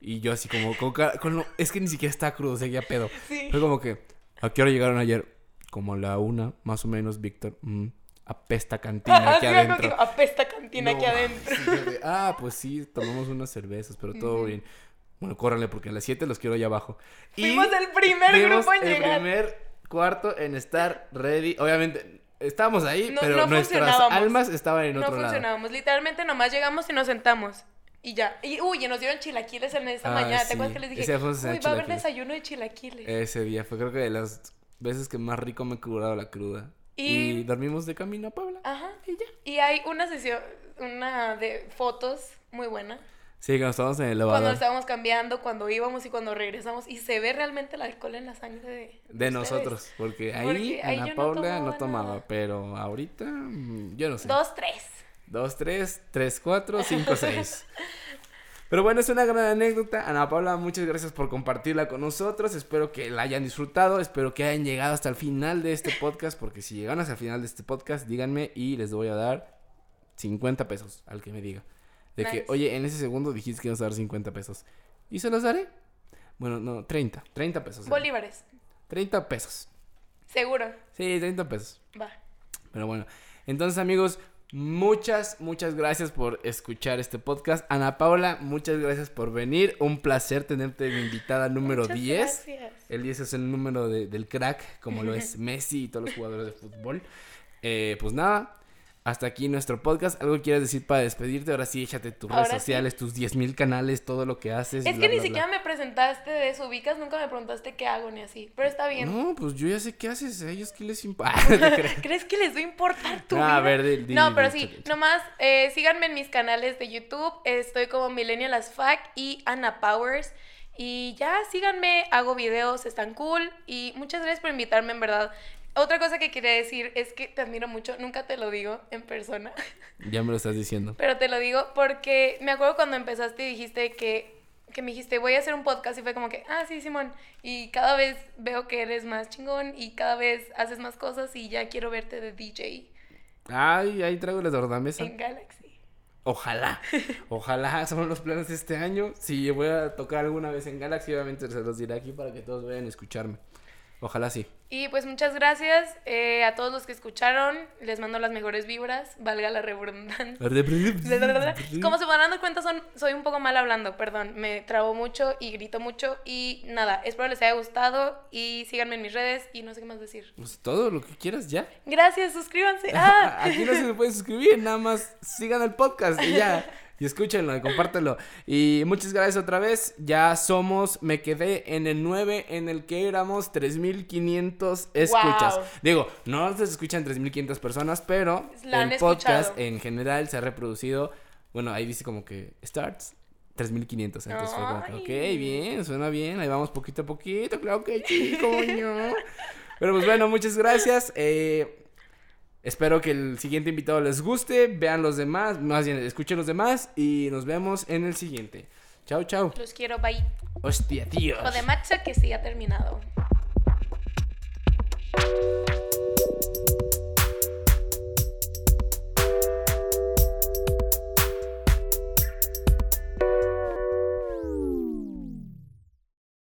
Speaker 1: Y yo así como, con con lo- es que ni siquiera está crudo, seguía pedo.
Speaker 2: Sí.
Speaker 1: Fue como que, ¿a qué hora llegaron ayer? Como a la una, más o menos, Víctor. Mm, apesta cantina aquí adentro.
Speaker 2: apesta cantina aquí adentro.
Speaker 1: sí, yo de, ah, pues sí, tomamos unas cervezas, pero todo bien. Bueno, córranle porque a las 7 los quiero allá abajo. Y
Speaker 2: Fuimos el primer grupo en
Speaker 1: el
Speaker 2: llegar.
Speaker 1: primer cuarto en estar ready. Obviamente, estábamos ahí,
Speaker 2: No-
Speaker 1: pero
Speaker 2: no
Speaker 1: nuestras almas estaban en
Speaker 2: No
Speaker 1: otro lado.
Speaker 2: funcionábamos. Literalmente nomás llegamos y nos sentamos. Y ya. Y uy, y nos dieron chilaquiles en esta
Speaker 1: Ah,
Speaker 2: mañana.
Speaker 1: sí.
Speaker 2: ¿Te acuerdas que les dije? Uy, va a haber desayuno de chilaquiles.
Speaker 1: Ese día fue creo que de las veces que más rico me he curado la cruda. Y,
Speaker 2: Y-
Speaker 1: dormimos de camino a Puebla.
Speaker 2: Ajá.
Speaker 1: Y ya.
Speaker 2: Y hay una sesión, una de fotos muy buena.
Speaker 1: Sí, cuando estábamos en el
Speaker 2: Cuando
Speaker 1: elevador.
Speaker 2: estábamos cambiando, cuando íbamos y cuando regresamos. Y se ve realmente el alcohol en la sangre de,
Speaker 1: De nosotros, porque ahí
Speaker 2: Porque ahí
Speaker 1: Ana
Speaker 2: no
Speaker 1: Paula no
Speaker 2: tomaba
Speaker 1: pero ahorita mm, yo no sé.
Speaker 2: Dos, tres.
Speaker 1: Dos, tres, tres, cuatro, cinco, seis. Pero bueno, es una gran anécdota. Ana Paula, muchas gracias por compartirla con nosotros. Espero que la hayan disfrutado. Espero que hayan llegado hasta el final de este podcast. Porque si llegan hasta el final de este podcast, díganme y les voy a dar 50 pesos al que me diga. De que, oye, en ese segundo dijiste que ibas a dar 50 pesos. ¿Y se los daré? Bueno, no, 30. 30 pesos.
Speaker 2: Bolívares.
Speaker 1: 30 pesos.
Speaker 2: Seguro.
Speaker 1: Sí, 30 pesos.
Speaker 2: Va.
Speaker 1: Pero bueno, entonces amigos, muchas, muchas gracias por escuchar este podcast. Ana Paula, muchas gracias por venir. Un placer tenerte de invitada número
Speaker 2: Muchas
Speaker 1: 10.
Speaker 2: Gracias.
Speaker 1: El 10 es el número de- del crack, como lo es Messi y todos los jugadores de fútbol. Eh, pues nada, hasta aquí nuestro podcast. ¿Algo quieres decir para despedirte? Ahora sí, échate tus redes
Speaker 2: Ahora sí.
Speaker 1: sociales, tus 10 mil canales, todo lo que haces.
Speaker 2: Es
Speaker 1: bla,
Speaker 2: que ni
Speaker 1: bla, bla.
Speaker 2: siquiera me presentaste de eso, ubicas, nunca me preguntaste qué hago ni así. Pero está bien.
Speaker 1: No, pues yo ya sé qué haces. A ellos qué les importa.
Speaker 2: ¿Crees que les va a importar tu vida?
Speaker 1: a ver,
Speaker 2: no, pero sí, nomás eh, síganme en mis canales de YouTube. Estoy como Millennial as Fuck y Anna Powers. Y ya, síganme, hago videos, están cool. Y muchas gracias por invitarme, en verdad. Otra cosa que quería decir es que te admiro mucho. Nunca te lo digo en persona.
Speaker 1: Ya me lo estás diciendo.
Speaker 2: Pero te lo digo porque me acuerdo cuando empezaste y dijiste que que me dijiste, voy a hacer un podcast y fue como que, ah, sí, Simón. Y cada vez veo que eres más chingón y cada vez haces más cosas y ya quiero verte de DJ
Speaker 1: Ay, ahí traigo las tornamesa.
Speaker 2: en Galaxy.
Speaker 1: Ojalá, ojalá, son los planes de este año. Si voy a tocar alguna vez en Galaxy, obviamente se los diré aquí para que todos vayan a escucharme. Ojalá sí.
Speaker 2: Y pues muchas gracias eh, a todos los que escucharon. Les mando las mejores vibras, valga la redundancia. Como se van dando cuenta, son, soy un poco mal hablando, perdón. Me trabo mucho y grito mucho. Y nada, espero les haya gustado. Y síganme en mis redes y no sé qué más decir.
Speaker 1: Pues todo lo que quieras ya.
Speaker 2: Gracias, suscríbanse. Ah.
Speaker 1: Aquí no se me pueden suscribir, nada más sigan el podcast y ya. Y escúchenlo y compártelo. Y muchas gracias otra vez. Ya somos, me quedé en el 9 en el que éramos 3500 escuchas.
Speaker 2: Wow.
Speaker 1: Digo, no se escuchan 3500 personas, pero
Speaker 2: La
Speaker 1: el podcast
Speaker 2: escuchado.
Speaker 1: en general se ha reproducido. Bueno, ahí dice como que starts 3500. Entonces fue como ok, bien, suena bien. Ahí vamos poquito a poquito. Claro que sí, coño. Pero pues bueno, muchas gracias. Eh, espero que el siguiente invitado les guste. Vean los demás, más bien, escuchen los demás. Y nos vemos en el siguiente. Chao, chao.
Speaker 2: Los quiero, bye.
Speaker 1: Hostia, tío.
Speaker 2: Hijo de macha que sí ha terminado.